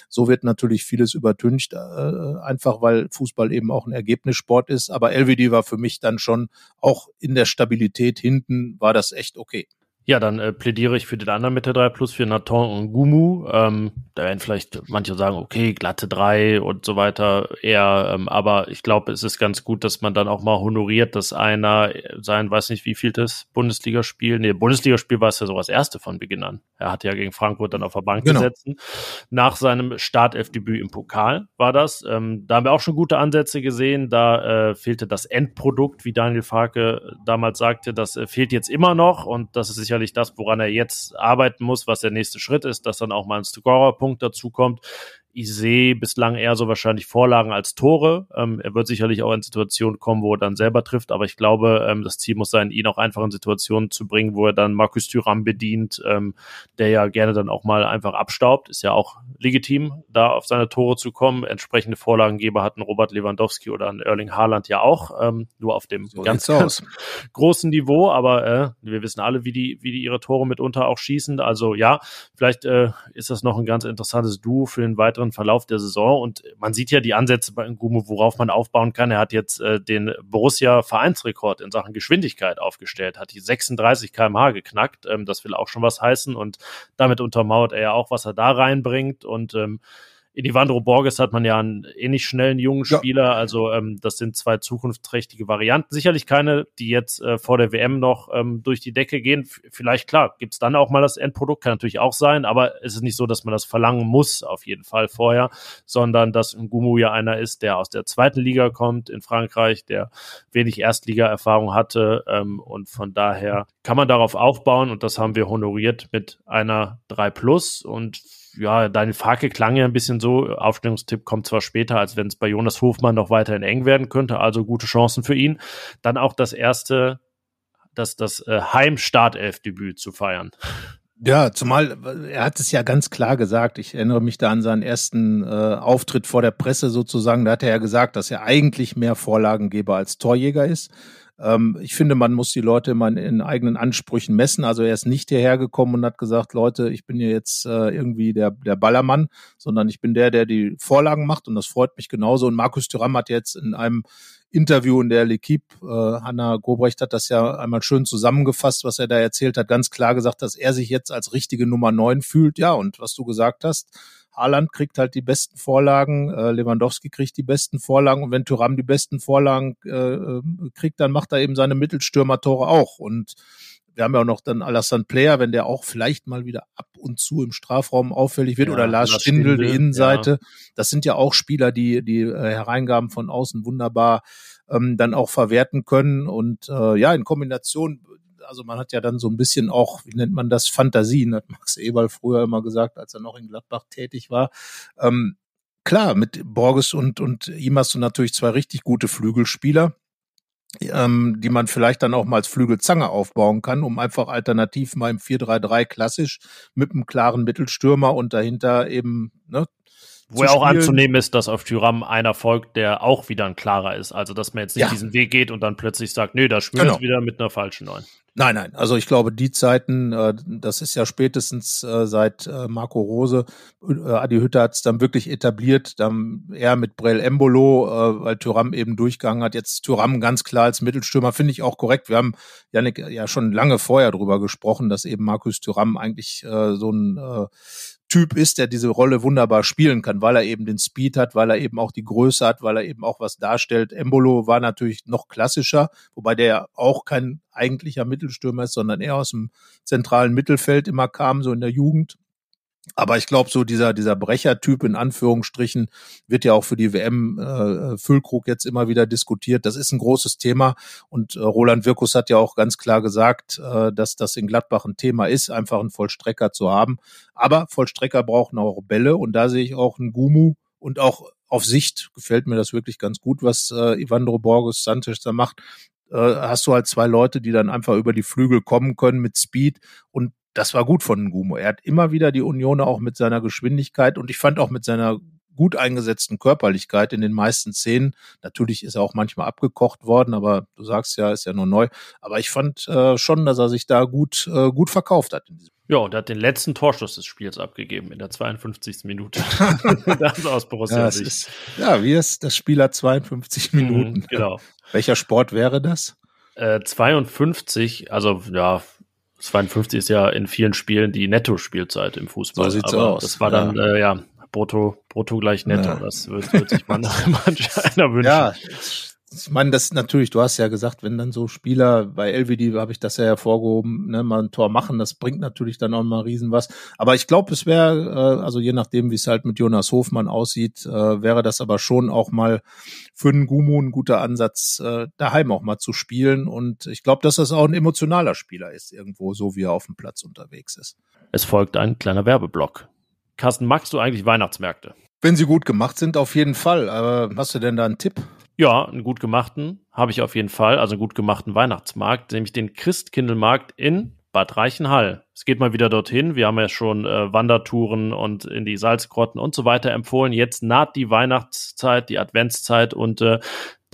So wird natürlich vieles übertüncht, äh, einfach weil Fußball eben auch ein Ergebnissport ist. Aber LVD war für mich dann schon auch in der Stabilität hinten war das echt okay. Ja, dann äh, plädiere ich für den anderen mit der 3 Plus, für Nathan und Gumu. Ähm, da werden vielleicht manche sagen, okay, glatte 3 und so weiter eher, ähm, aber ich glaube, es ist ganz gut, dass man dann auch mal honoriert, dass einer sein, weiß nicht, wie viel das Bundesligaspiel, nee, Bundesligaspiel war es ja so das erste von Beginn an. Er hat ja gegen Frankfurt dann auf der Bank genau. gesetzt. Nach seinem Startelfdebüt im Pokal war das. Ähm, da haben wir auch schon gute Ansätze gesehen. Da äh, fehlte das Endprodukt, wie Daniel Farke damals sagte, das äh, fehlt jetzt immer noch und das ist sicher sicherlich das, woran er jetzt arbeiten muss, was der nächste Schritt ist, dass dann auch mal ein Scorerpunkt dazu kommt. Ich sehe bislang eher so wahrscheinlich Vorlagen als Tore. Ähm, er wird sicherlich auch in Situationen kommen, wo er dann selber trifft, aber ich glaube, ähm, das Ziel muss sein, ihn auch einfach in Situationen zu bringen, wo er dann Markus Thüram bedient, ähm, der ja gerne dann auch mal einfach abstaubt. Ist ja auch legitim, da auf seine Tore zu kommen. Entsprechende Vorlagengeber hatten Robert Lewandowski oder ein Erling Haaland ja auch, ähm, nur auf dem so ganz, ganz großen Niveau, aber äh, wir wissen alle, wie die, wie die ihre Tore mitunter auch schießen. Also ja, vielleicht äh, ist das noch ein ganz interessantes Duo für den weiteren weiteren Verlauf der Saison. Und man sieht ja die Ansätze bei Ngumu, worauf man aufbauen kann. Er hat jetzt äh, den Borussia-Vereinsrekord in Sachen Geschwindigkeit aufgestellt, hat die 36 kmh geknackt. Ähm, das will auch schon was heißen. Und damit untermauert er ja auch, was er da reinbringt. Und ähm, in Ivandro Borges hat man ja einen ähnlich schnellen jungen Spieler. Ja. Also ähm, das sind zwei zukunftsträchtige Varianten. Sicherlich keine, die jetzt äh, vor der WM noch ähm, durch die Decke gehen. F vielleicht, klar, gibt's dann auch mal das Endprodukt, kann natürlich auch sein, aber es ist nicht so, dass man das verlangen muss, auf jeden Fall vorher, sondern dass Ngumu ja einer ist, der aus der zweiten Liga kommt in Frankreich, der wenig Erstliga-Erfahrung hatte ähm, und von daher kann man darauf aufbauen und das haben wir honoriert mit einer 3 Plus und ja, deine Frage klang ja ein bisschen so, Aufstellungstipp kommt zwar später, als wenn es bei Jonas Hofmann noch weiterhin eng werden könnte, also gute Chancen für ihn. Dann auch das erste, das, das äh, Heim-Startelf-Debüt zu feiern. Ja, zumal er hat es ja ganz klar gesagt. Ich erinnere mich da an seinen ersten äh, Auftritt vor der Presse sozusagen. Da hat er ja gesagt, dass er eigentlich mehr Vorlagengeber als Torjäger ist. Ähm, ich finde, man muss die Leute immer in, eigenen Ansprüchen messen. Also er ist nicht hierher gekommen und hat gesagt, Leute, ich bin hier jetzt äh, irgendwie der, der Ballermann, sondern ich bin der, der die Vorlagen macht und das freut mich genauso. Und Markus Thüram hat jetzt in einem Interview in der L'Equipe, äh, Hanna Gobrecht hat das ja einmal schön zusammengefasst, was er da erzählt hat, ganz klar gesagt, dass er sich jetzt als richtige Nummer neun fühlt. Ja, und was du gesagt hast, Haaland kriegt halt die besten Vorlagen, äh, Lewandowski kriegt die besten Vorlagen und wenn Thuram die besten Vorlagen äh, äh, kriegt, dann macht er eben seine Mittelstürmer-Tore auch. Und wir haben ja auch noch dann Alassane Player, wenn der auch vielleicht mal wieder ab und zu im Strafraum auffällig wird, ja, oder Lars Stindl, die Innenseite. Ja. Das sind ja auch Spieler, die die äh, Hereingaben von außen wunderbar ähm, dann auch verwerten können. Und äh, ja, in Kombination also man hat ja dann so ein bisschen auch, wie nennt man das, Fantasien, hat [LAUGHS] Max Eberl früher immer gesagt, als er noch in Gladbach tätig war. Ähm, klar, mit Borges und, und ihm hast du natürlich zwei richtig gute Flügelspieler, ähm, die man vielleicht dann auch mal als Flügelzange aufbauen kann, um einfach alternativ mal im 4-3-3 klassisch mit einem klaren Mittelstürmer und dahinter eben ne, wo ja auch anzunehmen ist, dass auf Tyram einer folgt, der auch wieder ein klarer ist. Also, dass man jetzt nicht ja. diesen Weg geht und dann plötzlich sagt, nö, da spielen genau. wieder mit einer falschen Neun. Nein, nein. Also ich glaube, die Zeiten, äh, das ist ja spätestens äh, seit äh, Marco Rose, Adi Hütter hat es dann wirklich etabliert, dann eher mit Brel Embolo, weil Thuram eben durchgegangen hat. Jetzt Thuram ganz klar als Mittelstürmer, finde ich auch korrekt. Wir haben Janik ja schon lange vorher drüber gesprochen, dass eben Markus Thuram eigentlich so ein Typ ist, der diese Rolle wunderbar spielen kann, weil er eben den Speed hat, weil er eben auch die Größe hat, weil er eben auch was darstellt. Embolo war natürlich noch klassischer, wobei der auch kein eigentlicher Mittelstürmer ist, sondern eher aus dem zentralen Mittelfeld immer kam, so in der Jugend. Aber ich glaube, so dieser, dieser Brechertyp in Anführungsstrichen wird ja auch für die WM äh, Füllkrug jetzt immer wieder diskutiert. Das ist ein großes Thema. Und äh, Roland Wirkus hat ja auch ganz klar gesagt, äh, dass das in Gladbach ein Thema ist, einfach einen Vollstrecker zu haben. Aber Vollstrecker brauchen auch Bälle. Und da sehe ich auch einen Gumu und auch auf Sicht gefällt mir das wirklich ganz gut, was äh, Ivandro Borges Sanchez da macht. Äh, hast du halt zwei Leute, die dann einfach über die Flügel kommen können mit Speed und das war gut von Ngumo. Er hat immer wieder die Union auch mit seiner Geschwindigkeit und ich fand auch mit seiner gut eingesetzten Körperlichkeit in den meisten Szenen. Natürlich ist er auch manchmal abgekocht worden, aber du sagst ja, ist ja nur neu. Aber ich fand äh, schon, dass er sich da gut, äh, gut verkauft hat in diesem ja, und er hat den letzten Torschuss des Spiels abgegeben in der 52. Minute. [LAUGHS] das aus Borussia ja, ist, ja, wie ist das Spiel hat 52 mhm, Minuten. Mhm, genau. Welcher Sport wäre das? Äh, 52, also ja, 52 ist ja in vielen Spielen die Netto-Spielzeit im Fußball. So sieht's aber aus. Das war dann, ja, äh, ja brutto, brutto gleich netto. Ja. Das wird, wird sich man, [LAUGHS] manch einer wünschen. Ja, ich meine, das natürlich, du hast ja gesagt, wenn dann so Spieler, bei LVD habe ich das ja hervorgehoben, ne, mal ein Tor machen, das bringt natürlich dann auch mal riesen was. Aber ich glaube, es wäre, äh, also je nachdem, wie es halt mit Jonas Hofmann aussieht, äh, wäre das aber schon auch mal für einen Gumu ein guter Ansatz, äh, daheim auch mal zu spielen. Und ich glaube, dass das auch ein emotionaler Spieler ist, irgendwo, so wie er auf dem Platz unterwegs ist. Es folgt ein kleiner Werbeblock. Carsten, magst du eigentlich Weihnachtsmärkte? Wenn sie gut gemacht sind, auf jeden Fall. Aber hast du denn da einen Tipp? Ja, einen gut gemachten habe ich auf jeden Fall, also einen gut gemachten Weihnachtsmarkt, nämlich den Christkindlmarkt in Bad Reichenhall. Es geht mal wieder dorthin. Wir haben ja schon äh, Wandertouren und in die Salzgrotten und so weiter empfohlen. Jetzt naht die Weihnachtszeit, die Adventszeit und äh,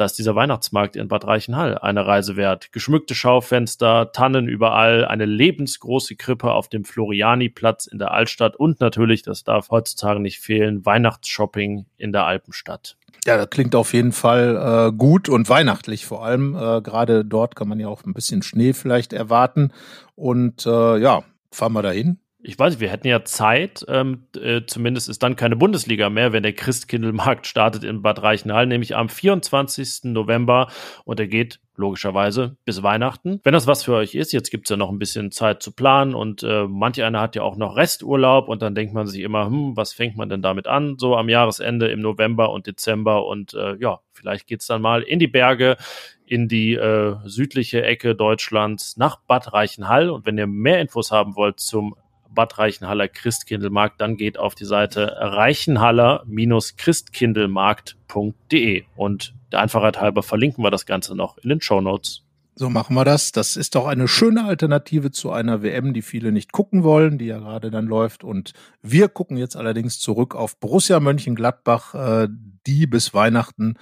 da ist dieser Weihnachtsmarkt in Bad Reichenhall eine Reise wert. Geschmückte Schaufenster, Tannen überall, eine lebensgroße Krippe auf dem Floriani-Platz in der Altstadt und natürlich, das darf heutzutage nicht fehlen, Weihnachtsshopping in der Alpenstadt. Ja, das klingt auf jeden Fall äh, gut und weihnachtlich vor allem. Äh, Gerade dort kann man ja auch ein bisschen Schnee vielleicht erwarten. Und äh, ja, fahren wir dahin. Ich weiß, wir hätten ja Zeit. Ähm, äh, zumindest ist dann keine Bundesliga mehr, wenn der Christkindlmarkt startet in Bad Reichenhall, nämlich am 24. November. Und er geht logischerweise bis Weihnachten. Wenn das was für euch ist, jetzt gibt's ja noch ein bisschen Zeit zu planen und äh, manch einer hat ja auch noch Resturlaub und dann denkt man sich immer, hm, was fängt man denn damit an? So am Jahresende im November und Dezember und äh, ja, vielleicht geht's dann mal in die Berge, in die äh, südliche Ecke Deutschlands nach Bad Reichenhall. Und wenn ihr mehr Infos haben wollt zum Bad Reichenhaller Christkindlmarkt, dann geht auf die Seite reichenhaller-christkindlmarkt.de und der Einfachheit halber verlinken wir das Ganze noch in den Show Notes. So machen wir das. Das ist doch eine schöne Alternative zu einer WM, die viele nicht gucken wollen, die ja gerade dann läuft. Und wir gucken jetzt allerdings zurück auf Borussia Mönchengladbach, äh, die bis Weihnachten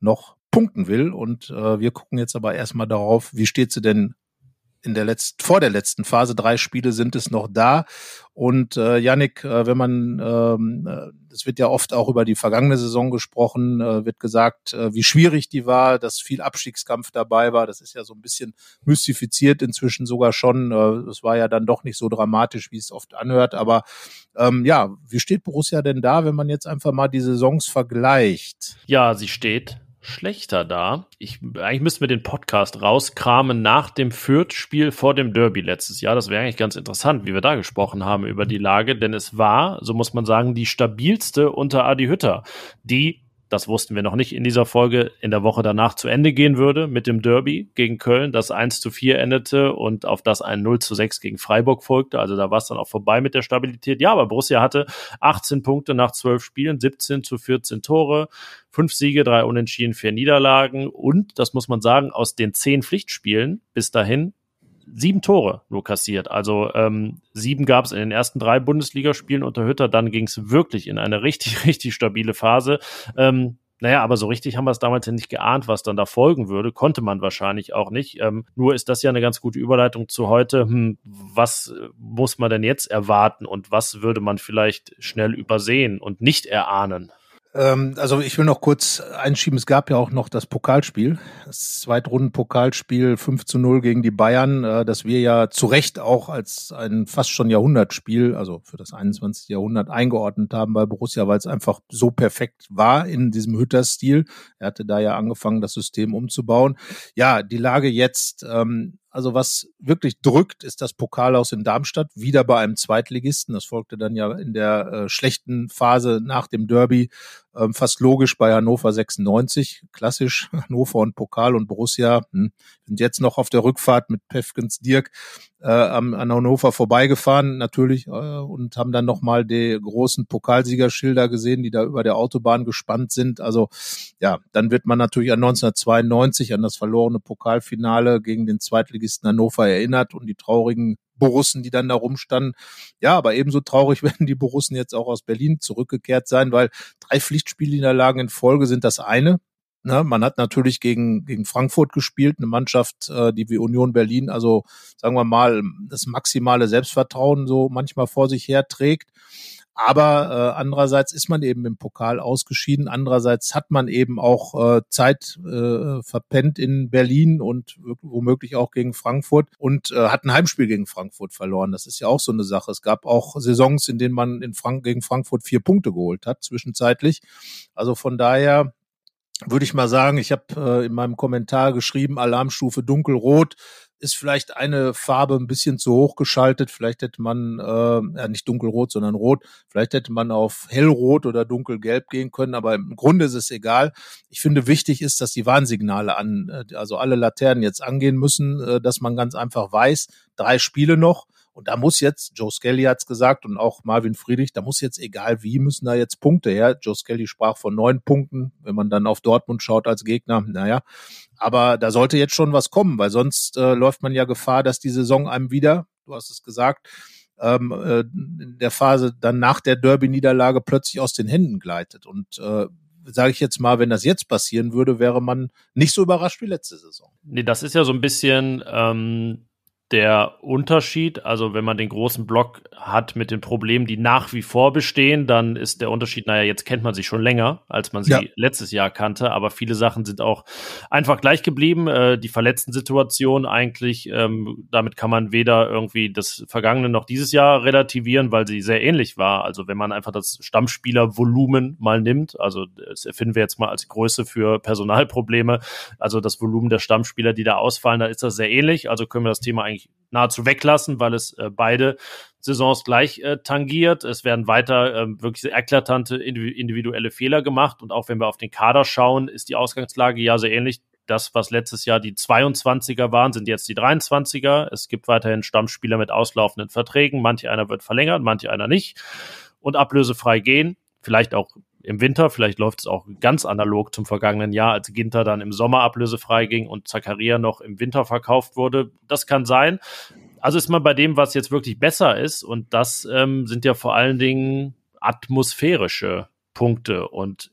noch punkten will. Und äh, wir gucken jetzt aber erstmal darauf, wie steht sie denn in der letzten, vor der letzten Phase, drei Spiele sind es noch da. Und äh, Yannick, äh, wenn man, ähm, äh, es wird ja oft auch über die vergangene Saison gesprochen, äh, wird gesagt, äh, wie schwierig die war, dass viel Abstiegskampf dabei war. Das ist ja so ein bisschen mystifiziert inzwischen sogar schon. Äh, es war ja dann doch nicht so dramatisch, wie es oft anhört. Aber ähm, ja, wie steht Borussia denn da, wenn man jetzt einfach mal die Saisons vergleicht? Ja, sie steht schlechter da. Ich, eigentlich müssten wir den Podcast rauskramen nach dem Fürth-Spiel vor dem Derby letztes Jahr. Das wäre eigentlich ganz interessant, wie wir da gesprochen haben über die Lage, denn es war, so muss man sagen, die stabilste unter Adi Hütter, die das wussten wir noch nicht in dieser Folge, in der Woche danach zu Ende gehen würde mit dem Derby gegen Köln, das 1 zu 4 endete und auf das ein 0 zu 6 gegen Freiburg folgte. Also da war es dann auch vorbei mit der Stabilität. Ja, aber Borussia hatte 18 Punkte nach 12 Spielen, 17 zu 14 Tore, 5 Siege, 3 Unentschieden, 4 Niederlagen und, das muss man sagen, aus den 10 Pflichtspielen bis dahin sieben Tore nur kassiert. Also ähm, sieben gab es in den ersten drei Bundesligaspielen unter Hütter. Dann ging es wirklich in eine [LAUGHS] richtig, richtig stabile Phase. Ähm, naja, aber so richtig haben wir es damals ja nicht geahnt, was dann da folgen würde. Konnte man wahrscheinlich auch nicht. Ähm, nur ist das ja eine ganz gute Überleitung zu heute. Hm, was muss man denn jetzt erwarten und was würde man vielleicht schnell übersehen und nicht erahnen? Ähm, also ich will noch kurz einschieben, es gab ja auch noch das Pokalspiel, das Zweitrunden-Pokalspiel 5 zu 0 gegen die Bayern, äh, das wir ja zu Recht auch als ein fast schon Jahrhundertspiel, also für das 21. Jahrhundert eingeordnet haben bei Borussia, weil es einfach so perfekt war in diesem Hütter-Stil. Er hatte da ja angefangen, das System umzubauen. Ja, die Lage jetzt, ähm, also was wirklich drückt, ist das Pokalhaus in Darmstadt, wieder bei einem Zweitligisten. Das folgte dann ja in der äh, schlechten Phase nach dem Derby ähm, fast logisch bei Hannover 96. Klassisch [LAUGHS] Hannover und Pokal und Borussia hm, sind jetzt noch auf der Rückfahrt mit Pefkens Dirk äh, an Hannover vorbeigefahren natürlich äh, und haben dann nochmal die großen Pokalsiegerschilder gesehen, die da über der Autobahn gespannt sind. Also ja, dann wird man natürlich an 1992, an das verlorene Pokalfinale gegen den Zweitligisten Hannover erinnert und die traurigen Borussen, die dann da rumstanden. Ja, aber ebenso traurig [LAUGHS] werden die Borussen jetzt auch aus Berlin zurückgekehrt sein, weil drei Pflichtspielniederlagen in Folge sind das eine. Ne, man hat natürlich gegen, gegen Frankfurt gespielt, eine Mannschaft, äh, die wie Union Berlin, also sagen wir mal, das maximale Selbstvertrauen so manchmal vor sich her trägt. Aber äh, andererseits ist man eben im Pokal ausgeschieden. Andererseits hat man eben auch äh, Zeit äh, verpennt in Berlin und womöglich auch gegen Frankfurt und äh, hat ein Heimspiel gegen Frankfurt verloren. Das ist ja auch so eine Sache. Es gab auch Saisons, in denen man in Frank gegen Frankfurt vier Punkte geholt hat, zwischenzeitlich. Also von daher würde ich mal sagen, ich habe äh, in meinem Kommentar geschrieben, Alarmstufe dunkelrot ist vielleicht eine Farbe ein bisschen zu hoch geschaltet. Vielleicht hätte man, äh, ja nicht dunkelrot, sondern rot. Vielleicht hätte man auf hellrot oder dunkelgelb gehen können. Aber im Grunde ist es egal. Ich finde, wichtig ist, dass die Warnsignale an, äh, also alle Laternen jetzt angehen müssen, äh, dass man ganz einfach weiß, drei Spiele noch. Und da muss jetzt, Joe Skelly hat's gesagt und auch Marvin Friedrich, da muss jetzt egal wie, müssen da jetzt Punkte her. Joe Skelly sprach von neun Punkten, wenn man dann auf Dortmund schaut als Gegner. Naja, aber da sollte jetzt schon was kommen, weil sonst äh, läuft man ja Gefahr, dass die Saison einem wieder, du hast es gesagt, ähm, äh, in der Phase dann nach der Derby-Niederlage plötzlich aus den Händen gleitet. Und äh, sage ich jetzt mal, wenn das jetzt passieren würde, wäre man nicht so überrascht wie letzte Saison. Nee, das ist ja so ein bisschen ähm, der Unterschied, also wenn man den großen Block hat mit den Problemen, die nach wie vor bestehen, dann ist der Unterschied, naja, jetzt kennt man sie schon länger, als man sie ja. letztes Jahr kannte, aber viele Sachen sind auch einfach gleich geblieben. Äh, die verletzten Situation eigentlich, ähm, damit kann man weder irgendwie das Vergangene noch dieses Jahr relativieren, weil sie sehr ähnlich war. Also wenn man einfach das Stammspielervolumen mal nimmt, also das erfinden wir jetzt mal als Größe für Personalprobleme, also das Volumen der Stammspieler, die da ausfallen, da ist das sehr ähnlich. Also können wir das Thema eigentlich eigentlich nahezu weglassen, weil es äh, beide Saisons gleich äh, tangiert. Es werden weiter äh, wirklich eklatante individuelle Fehler gemacht. Und auch wenn wir auf den Kader schauen, ist die Ausgangslage ja sehr ähnlich. Das, was letztes Jahr die 22er waren, sind jetzt die 23er. Es gibt weiterhin Stammspieler mit auslaufenden Verträgen. Manche einer wird verlängert, manche einer nicht. Und ablösefrei gehen. Vielleicht auch im Winter. Vielleicht läuft es auch ganz analog zum vergangenen Jahr, als Ginter dann im Sommer ablösefrei ging und Zakaria noch im Winter verkauft wurde. Das kann sein. Also ist man bei dem, was jetzt wirklich besser ist. Und das ähm, sind ja vor allen Dingen atmosphärische Punkte. Und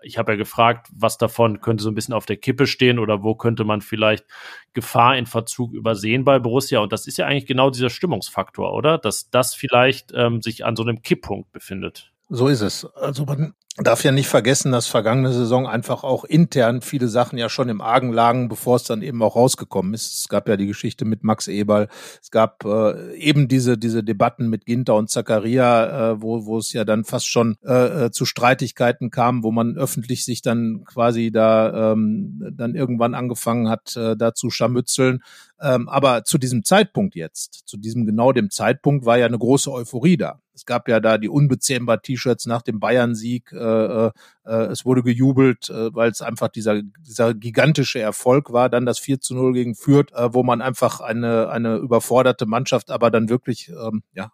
ich habe ja gefragt, was davon könnte so ein bisschen auf der Kippe stehen oder wo könnte man vielleicht Gefahr in Verzug übersehen bei Borussia. Und das ist ja eigentlich genau dieser Stimmungsfaktor, oder? Dass das vielleicht ähm, sich an so einem Kipppunkt befindet. So ist es. Also man darf ja nicht vergessen, dass vergangene Saison einfach auch intern viele Sachen ja schon im Argen lagen, bevor es dann eben auch rausgekommen ist. Es gab ja die Geschichte mit Max Eberl. Es gab äh, eben diese, diese Debatten mit Ginter und Zakaria, äh, wo, wo es ja dann fast schon äh, äh, zu Streitigkeiten kam, wo man öffentlich sich dann quasi da ähm, dann irgendwann angefangen hat, äh, da zu scharmützeln. Ähm, aber zu diesem Zeitpunkt jetzt, zu diesem genau dem Zeitpunkt war ja eine große Euphorie da. Es gab ja da die unbezähmbar T-Shirts nach dem Bayern-Sieg. Äh, äh, äh, es wurde gejubelt, äh, weil es einfach dieser, dieser gigantische Erfolg war. Dann das 4 zu 0 gegen Fürth, äh, wo man einfach eine, eine überforderte Mannschaft, aber dann wirklich, ähm, ja,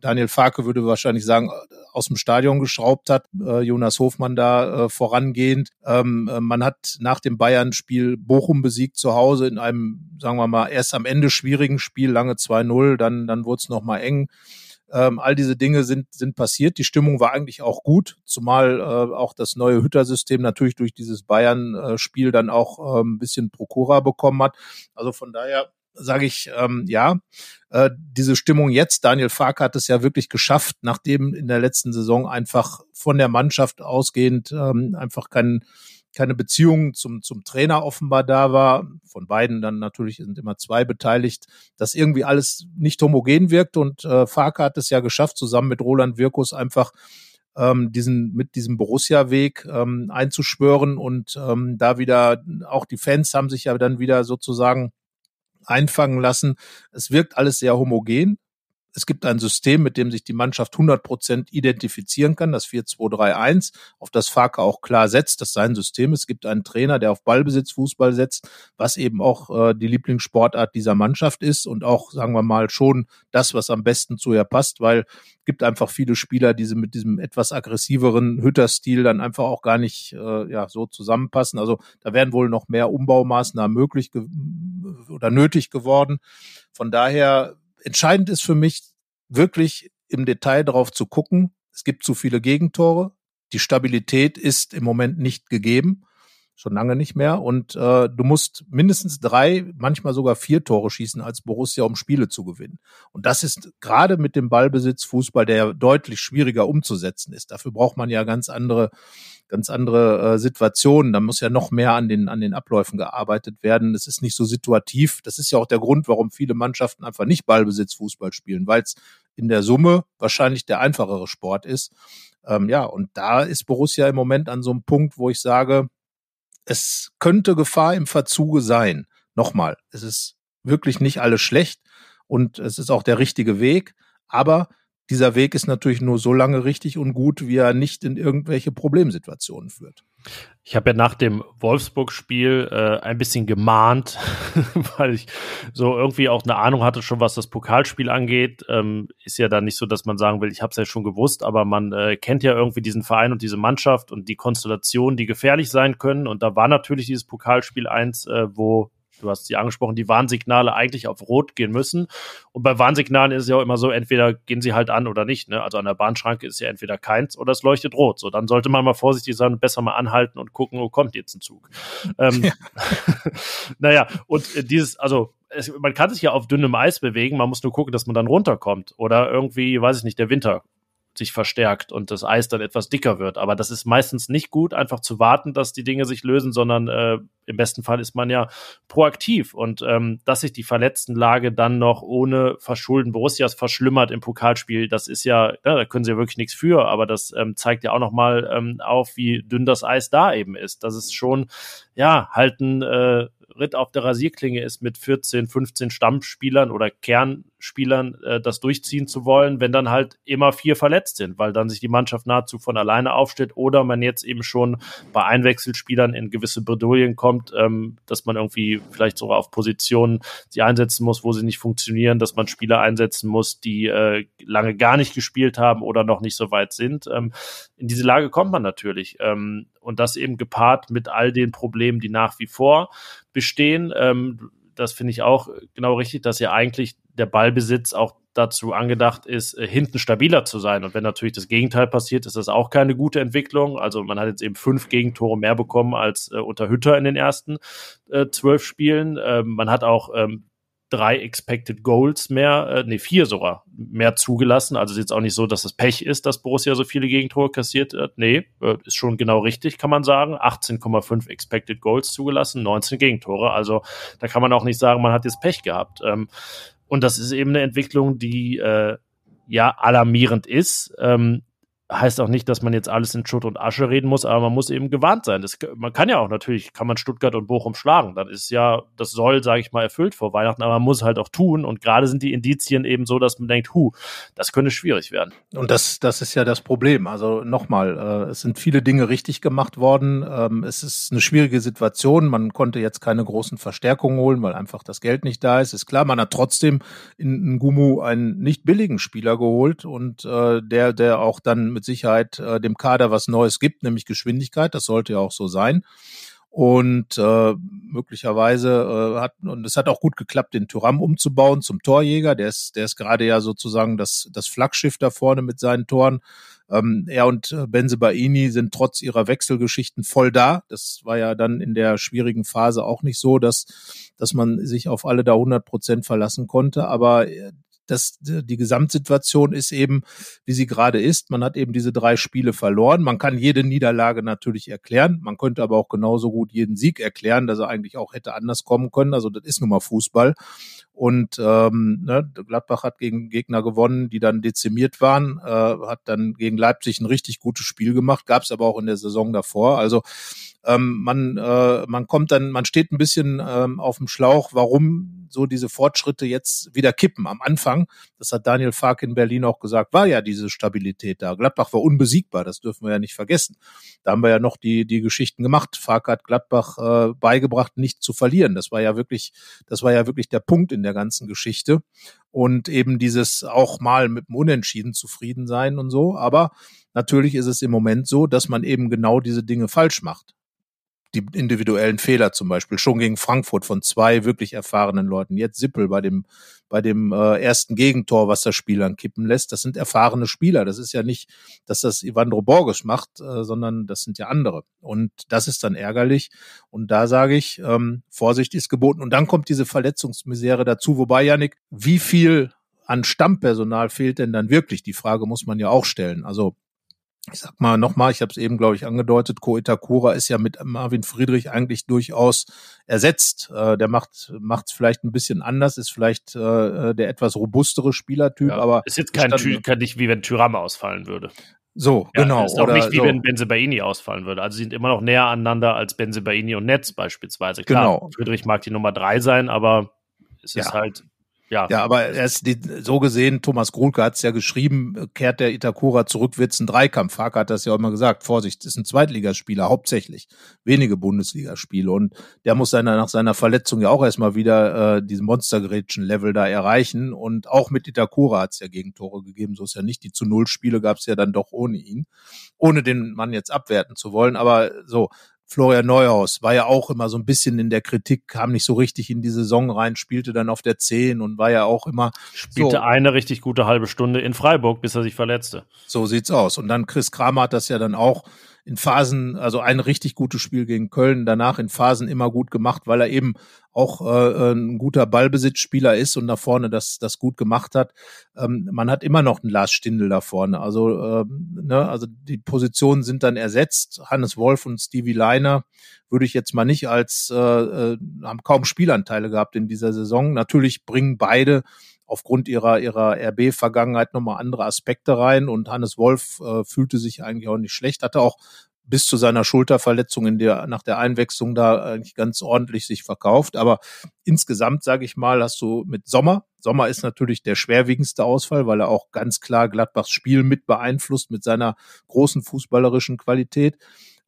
Daniel Farke würde wahrscheinlich sagen, aus dem Stadion geschraubt hat. Äh, Jonas Hofmann da äh, vorangehend. Ähm, äh, man hat nach dem Bayern-Spiel Bochum besiegt zu Hause in einem, sagen wir mal, erst am Ende schwierigen Spiel, lange 2-0, dann, dann wurde es nochmal eng. Ähm, all diese Dinge sind, sind passiert. Die Stimmung war eigentlich auch gut, zumal äh, auch das neue Hüttersystem natürlich durch dieses Bayern-Spiel dann auch äh, ein bisschen Prokura bekommen hat. Also von daher sage ich, ähm, ja, äh, diese Stimmung jetzt, Daniel Fark hat es ja wirklich geschafft, nachdem in der letzten Saison einfach von der Mannschaft ausgehend ähm, einfach kein keine Beziehung zum, zum Trainer offenbar da war. Von beiden dann natürlich sind immer zwei beteiligt, dass irgendwie alles nicht homogen wirkt. Und äh, Farke hat es ja geschafft, zusammen mit Roland Wirkus einfach ähm, diesen mit diesem Borussia-Weg ähm, einzuschwören und ähm, da wieder auch die Fans haben sich ja dann wieder sozusagen einfangen lassen. Es wirkt alles sehr homogen. Es gibt ein System, mit dem sich die Mannschaft 100 Prozent identifizieren kann, das 4-2-3-1, auf das Farke auch klar setzt, dass sein System. Es gibt einen Trainer, der auf Ballbesitz Fußball setzt, was eben auch äh, die Lieblingssportart dieser Mannschaft ist und auch, sagen wir mal, schon das, was am besten zu ihr passt, weil gibt einfach viele Spieler, die mit diesem etwas aggressiveren Hütterstil dann einfach auch gar nicht äh, ja, so zusammenpassen. Also da werden wohl noch mehr Umbaumaßnahmen möglich oder nötig geworden. Von daher entscheidend ist für mich wirklich im Detail darauf zu gucken. Es gibt zu viele Gegentore. Die Stabilität ist im Moment nicht gegeben schon lange nicht mehr. Und äh, du musst mindestens drei, manchmal sogar vier Tore schießen als Borussia, um Spiele zu gewinnen. Und das ist gerade mit dem Ballbesitz Fußball, der deutlich schwieriger umzusetzen ist. Dafür braucht man ja ganz andere, ganz andere äh, Situationen. Da muss ja noch mehr an den, an den Abläufen gearbeitet werden. Es ist nicht so situativ. Das ist ja auch der Grund, warum viele Mannschaften einfach nicht Ballbesitz Fußball spielen, weil es in der Summe wahrscheinlich der einfachere Sport ist. Ähm, ja, und da ist Borussia im Moment an so einem Punkt, wo ich sage, es könnte Gefahr im Verzuge sein. Nochmal, es ist wirklich nicht alles schlecht und es ist auch der richtige Weg, aber dieser Weg ist natürlich nur so lange richtig und gut, wie er nicht in irgendwelche Problemsituationen führt. Ich habe ja nach dem Wolfsburg-Spiel äh, ein bisschen gemahnt, [LAUGHS] weil ich so irgendwie auch eine Ahnung hatte schon, was das Pokalspiel angeht. Ähm, ist ja dann nicht so, dass man sagen will, ich habe es ja schon gewusst, aber man äh, kennt ja irgendwie diesen Verein und diese Mannschaft und die Konstellationen, die gefährlich sein können. Und da war natürlich dieses Pokalspiel eins, äh, wo du hast sie angesprochen, die Warnsignale eigentlich auf Rot gehen müssen. Und bei Warnsignalen ist es ja auch immer so, entweder gehen sie halt an oder nicht. Ne? Also an der Bahnschranke ist ja entweder keins oder es leuchtet rot. So, dann sollte man mal vorsichtig sein und besser mal anhalten und gucken, wo kommt jetzt ein Zug. Ähm, ja. [LAUGHS] naja, und dieses, also es, man kann sich ja auf dünnem Eis bewegen, man muss nur gucken, dass man dann runterkommt. Oder irgendwie, weiß ich nicht, der Winter sich verstärkt und das Eis dann etwas dicker wird. Aber das ist meistens nicht gut, einfach zu warten, dass die Dinge sich lösen, sondern äh, im besten Fall ist man ja proaktiv. Und ähm, dass sich die Verletztenlage dann noch ohne Verschulden Borussias verschlimmert im Pokalspiel, das ist ja, ja da können sie ja wirklich nichts für, aber das ähm, zeigt ja auch nochmal ähm, auf, wie dünn das Eis da eben ist. Das ist schon, ja, halt ein äh, Ritt auf der Rasierklinge ist, mit 14, 15 Stammspielern oder Kernspielern äh, das durchziehen zu wollen, wenn dann halt immer vier verletzt sind, weil dann sich die Mannschaft nahezu von alleine aufstellt oder man jetzt eben schon bei Einwechselspielern in gewisse Bredouillen kommt, ähm, dass man irgendwie vielleicht sogar auf Positionen sie einsetzen muss, wo sie nicht funktionieren, dass man Spieler einsetzen muss, die äh, lange gar nicht gespielt haben oder noch nicht so weit sind. Ähm, in diese Lage kommt man natürlich. Ähm, und das eben gepaart mit all den Problemen, die nach wie vor bestehen. Ähm, das finde ich auch genau richtig, dass ja eigentlich der Ballbesitz auch dazu angedacht ist, äh, hinten stabiler zu sein. Und wenn natürlich das Gegenteil passiert, ist das auch keine gute Entwicklung. Also man hat jetzt eben fünf Gegentore mehr bekommen als äh, unter Hütter in den ersten äh, zwölf Spielen. Ähm, man hat auch ähm, drei Expected Goals mehr, äh, nee, vier sogar, mehr zugelassen. Also ist jetzt auch nicht so, dass es Pech ist, dass Borussia so viele Gegentore kassiert hat. Nee, äh, ist schon genau richtig, kann man sagen. 18,5 Expected Goals zugelassen, 19 Gegentore. Also da kann man auch nicht sagen, man hat jetzt Pech gehabt. Ähm, und das ist eben eine Entwicklung, die äh, ja alarmierend ist. Ähm, heißt auch nicht, dass man jetzt alles in Schutt und Asche reden muss, aber man muss eben gewarnt sein. Das, man kann ja auch natürlich, kann man Stuttgart und Bochum schlagen. Dann ist ja, das soll, sage ich mal, erfüllt vor Weihnachten, aber man muss halt auch tun. Und gerade sind die Indizien eben so, dass man denkt, hu, das könnte schwierig werden. Und das, das ist ja das Problem. Also nochmal, äh, es sind viele Dinge richtig gemacht worden. Ähm, es ist eine schwierige Situation. Man konnte jetzt keine großen Verstärkungen holen, weil einfach das Geld nicht da ist. Ist klar, man hat trotzdem in Ngumu einen nicht billigen Spieler geholt und äh, der, der auch dann mit Sicherheit äh, dem Kader was Neues gibt, nämlich Geschwindigkeit. Das sollte ja auch so sein. Und äh, möglicherweise äh, hat, und es hat auch gut geklappt, den Turam umzubauen zum Torjäger. Der ist, der ist gerade ja sozusagen das, das Flaggschiff da vorne mit seinen Toren. Ähm, er und äh, Benze Baini sind trotz ihrer Wechselgeschichten voll da. Das war ja dann in der schwierigen Phase auch nicht so, dass, dass man sich auf alle da 100 Prozent verlassen konnte. Aber äh, das, die Gesamtsituation ist eben, wie sie gerade ist. Man hat eben diese drei Spiele verloren. Man kann jede Niederlage natürlich erklären. Man könnte aber auch genauso gut jeden Sieg erklären, dass er eigentlich auch hätte anders kommen können. Also das ist nun mal Fußball. Und ähm, ne, Gladbach hat gegen Gegner gewonnen, die dann dezimiert waren, äh, hat dann gegen Leipzig ein richtig gutes Spiel gemacht, gab es aber auch in der Saison davor. Also ähm, man, äh, man kommt dann, man steht ein bisschen ähm, auf dem Schlauch, warum so diese Fortschritte jetzt wieder kippen. Am Anfang, das hat Daniel Fark in Berlin auch gesagt, war ja diese Stabilität da. Gladbach war unbesiegbar, das dürfen wir ja nicht vergessen. Da haben wir ja noch die, die Geschichten gemacht. Fark hat Gladbach äh, beigebracht, nicht zu verlieren. Das war ja wirklich, das war ja wirklich der Punkt in der ganzen Geschichte. Und eben dieses auch mal mit dem Unentschieden zufrieden sein und so. Aber natürlich ist es im Moment so, dass man eben genau diese Dinge falsch macht. Die individuellen Fehler zum Beispiel, schon gegen Frankfurt von zwei wirklich erfahrenen Leuten. Jetzt Sippel bei dem, bei dem äh, ersten Gegentor, was das Spiel dann kippen lässt. Das sind erfahrene Spieler. Das ist ja nicht, dass das Ivandro Borges macht, äh, sondern das sind ja andere. Und das ist dann ärgerlich. Und da sage ich, ähm, Vorsicht ist geboten. Und dann kommt diese Verletzungsmisere dazu. Wobei, Janik, wie viel an Stammpersonal fehlt denn dann wirklich? Die Frage muss man ja auch stellen. Also ich sag mal nochmal, ich habe es eben, glaube ich, angedeutet, Ko Itakura ist ja mit Marvin Friedrich eigentlich durchaus ersetzt. Äh, der macht es vielleicht ein bisschen anders, ist vielleicht äh, der etwas robustere Spielertyp, ja, aber ist jetzt kein Ty kann nicht wie wenn Tyram ausfallen würde. So, ja, genau. Ist auch nicht wie so. wenn Benzebaini ausfallen würde. Also sie sind immer noch näher aneinander als Benzebaini und Netz beispielsweise. Klar, genau. Friedrich mag die Nummer drei sein, aber es ist ja. halt ja. ja, aber er ist die, so gesehen, Thomas Grulke hat es ja geschrieben, kehrt der Itakura zurück, wird es ein Dreikampf. Hake hat das ja auch immer gesagt. Vorsicht, ist ein Zweitligaspieler, hauptsächlich. Wenige Bundesligaspiele. Und der muss seiner, nach seiner Verletzung ja auch erstmal wieder äh, diesen Monstergerätschen-Level da erreichen. Und auch mit Itakura hat es ja Gegentore gegeben. So ist ja nicht. Die zu Null Spiele gab es ja dann doch ohne ihn. Ohne den Mann jetzt abwerten zu wollen. Aber so, Florian Neuhaus war ja auch immer so ein bisschen in der Kritik, kam nicht so richtig in die Saison rein, spielte dann auf der 10 und war ja auch immer. Spielte so, eine richtig gute halbe Stunde in Freiburg, bis er sich verletzte. So sieht's aus. Und dann Chris Kramer hat das ja dann auch in Phasen, also ein richtig gutes Spiel gegen Köln, danach in Phasen immer gut gemacht, weil er eben auch äh, ein guter Ballbesitzspieler ist und da vorne das, das gut gemacht hat. Ähm, man hat immer noch einen Lars Stindl da vorne. Also, ähm, ne, also die Positionen sind dann ersetzt. Hannes Wolf und Stevie Leiner würde ich jetzt mal nicht als, äh, äh haben kaum Spielanteile gehabt in dieser Saison. Natürlich bringen beide aufgrund ihrer, ihrer RB-Vergangenheit nochmal andere Aspekte rein und Hannes Wolf äh, fühlte sich eigentlich auch nicht schlecht, hatte auch bis zu seiner Schulterverletzung in der, nach der Einwechslung da eigentlich ganz ordentlich sich verkauft. Aber insgesamt, sage ich mal, hast du mit Sommer, Sommer ist natürlich der schwerwiegendste Ausfall, weil er auch ganz klar Gladbachs Spiel mit beeinflusst mit seiner großen fußballerischen Qualität,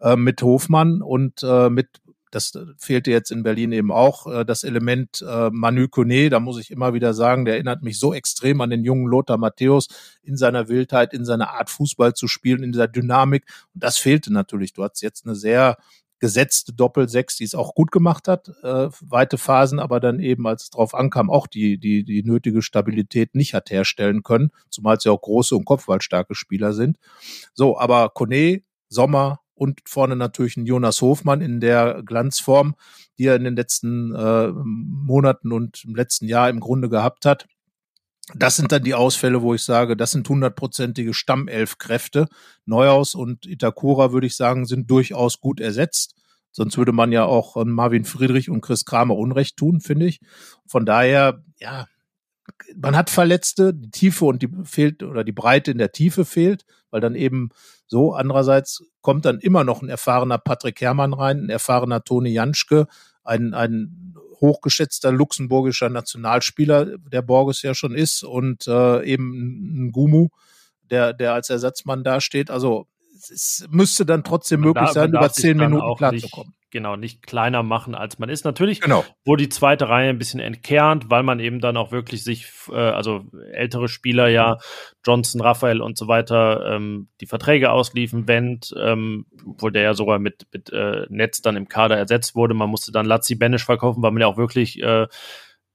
äh, mit Hofmann und äh, mit das fehlte jetzt in Berlin eben auch, äh, das Element äh, Manu Kone, da muss ich immer wieder sagen, der erinnert mich so extrem an den jungen Lothar Matthäus in seiner Wildheit, in seiner Art Fußball zu spielen, in dieser Dynamik. Und das fehlte natürlich. Du hast jetzt eine sehr gesetzte Doppelsechs, die es auch gut gemacht hat, äh, weite Phasen, aber dann eben, als es drauf ankam, auch die, die, die nötige Stabilität nicht hat herstellen können, zumal sie auch große und kopfballstarke Spieler sind. So, aber Kone, Sommer, und vorne natürlich ein Jonas Hofmann in der Glanzform, die er in den letzten äh, Monaten und im letzten Jahr im Grunde gehabt hat. Das sind dann die Ausfälle, wo ich sage, das sind hundertprozentige Stammelfkräfte. Neuhaus und Itakura, würde ich sagen, sind durchaus gut ersetzt. Sonst würde man ja auch Marvin Friedrich und Chris Kramer Unrecht tun, finde ich. Von daher, ja, man hat Verletzte, die Tiefe und die fehlt oder die Breite in der Tiefe fehlt, weil dann eben so. Andererseits kommt dann immer noch ein erfahrener Patrick Herrmann rein, ein erfahrener Toni Janschke, ein, ein hochgeschätzter luxemburgischer Nationalspieler, der Borges ja schon ist, und äh, eben ein Gumu, der, der als Ersatzmann dasteht. Also es müsste dann trotzdem möglich da, sein, über zehn Minuten klarzukommen genau, nicht kleiner machen, als man ist. Natürlich genau. wurde die zweite Reihe ein bisschen entkernt, weil man eben dann auch wirklich sich, äh, also ältere Spieler ja, Johnson, Raphael und so weiter, ähm, die Verträge ausliefen, Wendt, ähm, obwohl der ja sogar mit, mit äh, Netz dann im Kader ersetzt wurde. Man musste dann Lazzi Benisch verkaufen, weil man ja auch wirklich äh,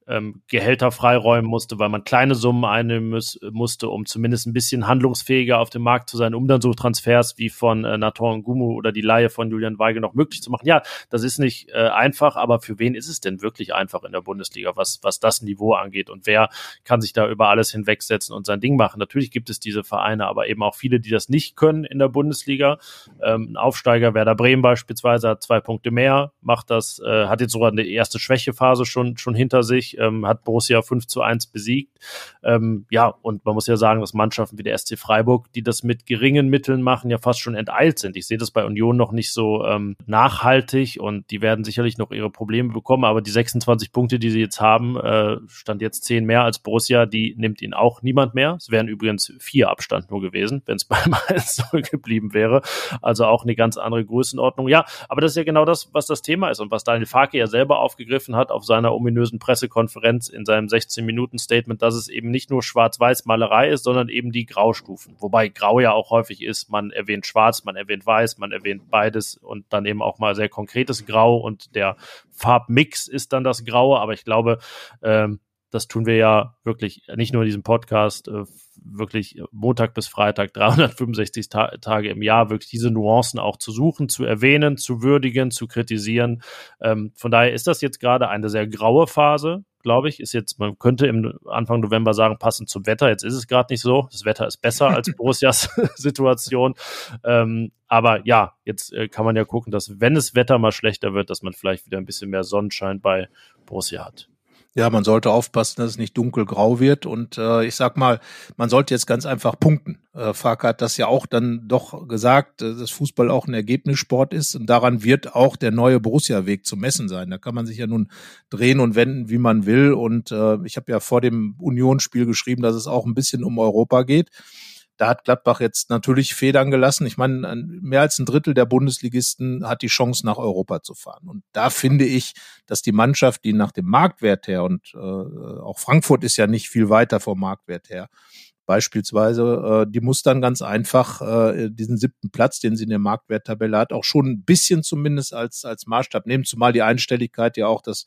ähm, Gehälter freiräumen musste, weil man kleine Summen einnehmen muss, musste, um zumindest ein bisschen handlungsfähiger auf dem Markt zu sein, um dann so Transfers wie von äh, Nator Gumu oder die Laie von Julian Weigel noch möglich zu machen. Ja, das ist nicht äh, einfach, aber für wen ist es denn wirklich einfach in der Bundesliga, was, was das Niveau angeht und wer kann sich da über alles hinwegsetzen und sein Ding machen? Natürlich gibt es diese Vereine, aber eben auch viele, die das nicht können in der Bundesliga. Ähm, ein Aufsteiger Werder Bremen beispielsweise hat zwei Punkte mehr, macht das, äh, hat jetzt sogar eine erste Schwächephase schon, schon hinter sich ähm, hat Borussia 5 zu 1 besiegt. Ähm, ja, und man muss ja sagen, dass Mannschaften wie der SC Freiburg, die das mit geringen Mitteln machen, ja fast schon enteilt sind. Ich sehe das bei Union noch nicht so ähm, nachhaltig und die werden sicherlich noch ihre Probleme bekommen, aber die 26 Punkte, die sie jetzt haben, äh, stand jetzt 10 mehr als Borussia, die nimmt ihnen auch niemand mehr. Es wären übrigens vier Abstand nur gewesen, wenn es [LAUGHS] beim 1 geblieben wäre. Also auch eine ganz andere Größenordnung. Ja, aber das ist ja genau das, was das Thema ist und was Daniel Farke ja selber aufgegriffen hat auf seiner ominösen Pressekonferenz Pressekonferenz in seinem 16-Minuten-Statement, dass es eben nicht nur Schwarz-Weiß-Malerei ist, sondern eben die Graustufen. Wobei Grau ja auch häufig ist, man erwähnt Schwarz, man erwähnt Weiß, man erwähnt beides und dann eben auch mal sehr konkretes Grau und der Farbmix ist dann das Graue. Aber ich glaube, ähm, das tun wir ja wirklich nicht nur in diesem Podcast, äh, wirklich Montag bis Freitag, [LAUGHS] 365 Ta Tage im Jahr, wirklich diese Nuancen auch zu suchen, zu erwähnen, zu würdigen, zu kritisieren. Ähm, von daher ist das jetzt gerade eine sehr graue Phase, glaube ich. Ist jetzt, man könnte im Anfang November sagen, passend zum Wetter. Jetzt ist es gerade nicht so. Das Wetter ist besser als [LAUGHS] Borussias [LAUGHS] Situation. Ähm, aber ja, jetzt äh, kann man ja gucken, dass wenn das Wetter mal schlechter wird, dass man vielleicht wieder ein bisschen mehr Sonnenschein bei Borussia hat. Ja, man sollte aufpassen, dass es nicht dunkelgrau wird. Und äh, ich sag mal, man sollte jetzt ganz einfach punkten. Äh, Fark hat das ja auch dann doch gesagt, äh, dass Fußball auch ein Ergebnissport ist. Und daran wird auch der neue Borussia-Weg zu messen sein. Da kann man sich ja nun drehen und wenden, wie man will. Und äh, ich habe ja vor dem Unionsspiel geschrieben, dass es auch ein bisschen um Europa geht. Da hat Gladbach jetzt natürlich Federn gelassen. Ich meine, mehr als ein Drittel der Bundesligisten hat die Chance, nach Europa zu fahren. Und da finde ich, dass die Mannschaft, die nach dem Marktwert her und äh, auch Frankfurt ist ja nicht viel weiter vom Marktwert her, beispielsweise, äh, die muss dann ganz einfach äh, diesen siebten Platz, den sie in der Marktwerttabelle hat, auch schon ein bisschen zumindest als, als Maßstab nehmen, zumal die Einstelligkeit ja auch das,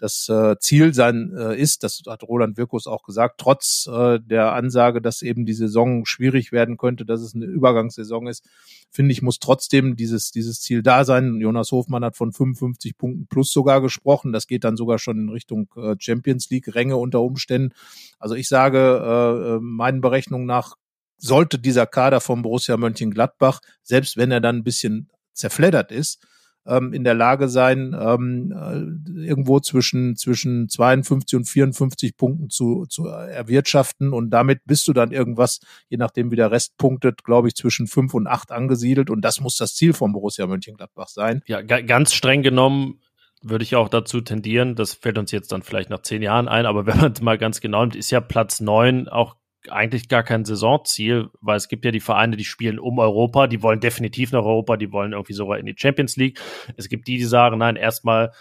das äh, Ziel sein äh, ist, das hat Roland Wirkus auch gesagt, trotz äh, der Ansage, dass eben die Saison schwierig werden könnte, dass es eine Übergangssaison ist, finde ich, muss trotzdem dieses, dieses Ziel da sein. Jonas Hofmann hat von 55 Punkten plus sogar gesprochen. Das geht dann sogar schon in Richtung äh, Champions League Ränge unter Umständen. Also ich sage, äh, äh meinen Berechnungen nach sollte dieser Kader von Borussia Mönchengladbach, selbst wenn er dann ein bisschen zerfleddert ist, ähm, in der Lage sein, ähm, äh, irgendwo zwischen, zwischen 52 und 54 Punkten zu, zu erwirtschaften. Und damit bist du dann irgendwas, je nachdem wie der Rest punktet, glaube ich, zwischen fünf und acht angesiedelt. Und das muss das Ziel von Borussia Mönchengladbach sein. Ja, ganz streng genommen würde ich auch dazu tendieren, das fällt uns jetzt dann vielleicht nach zehn Jahren ein, aber [LAUGHS] wenn man es mal ganz genau nimmt, ist ja Platz neun auch eigentlich gar kein Saisonziel, weil es gibt ja die Vereine, die spielen um Europa, die wollen definitiv nach Europa, die wollen irgendwie sogar in die Champions League. Es gibt die, die sagen, nein, erstmal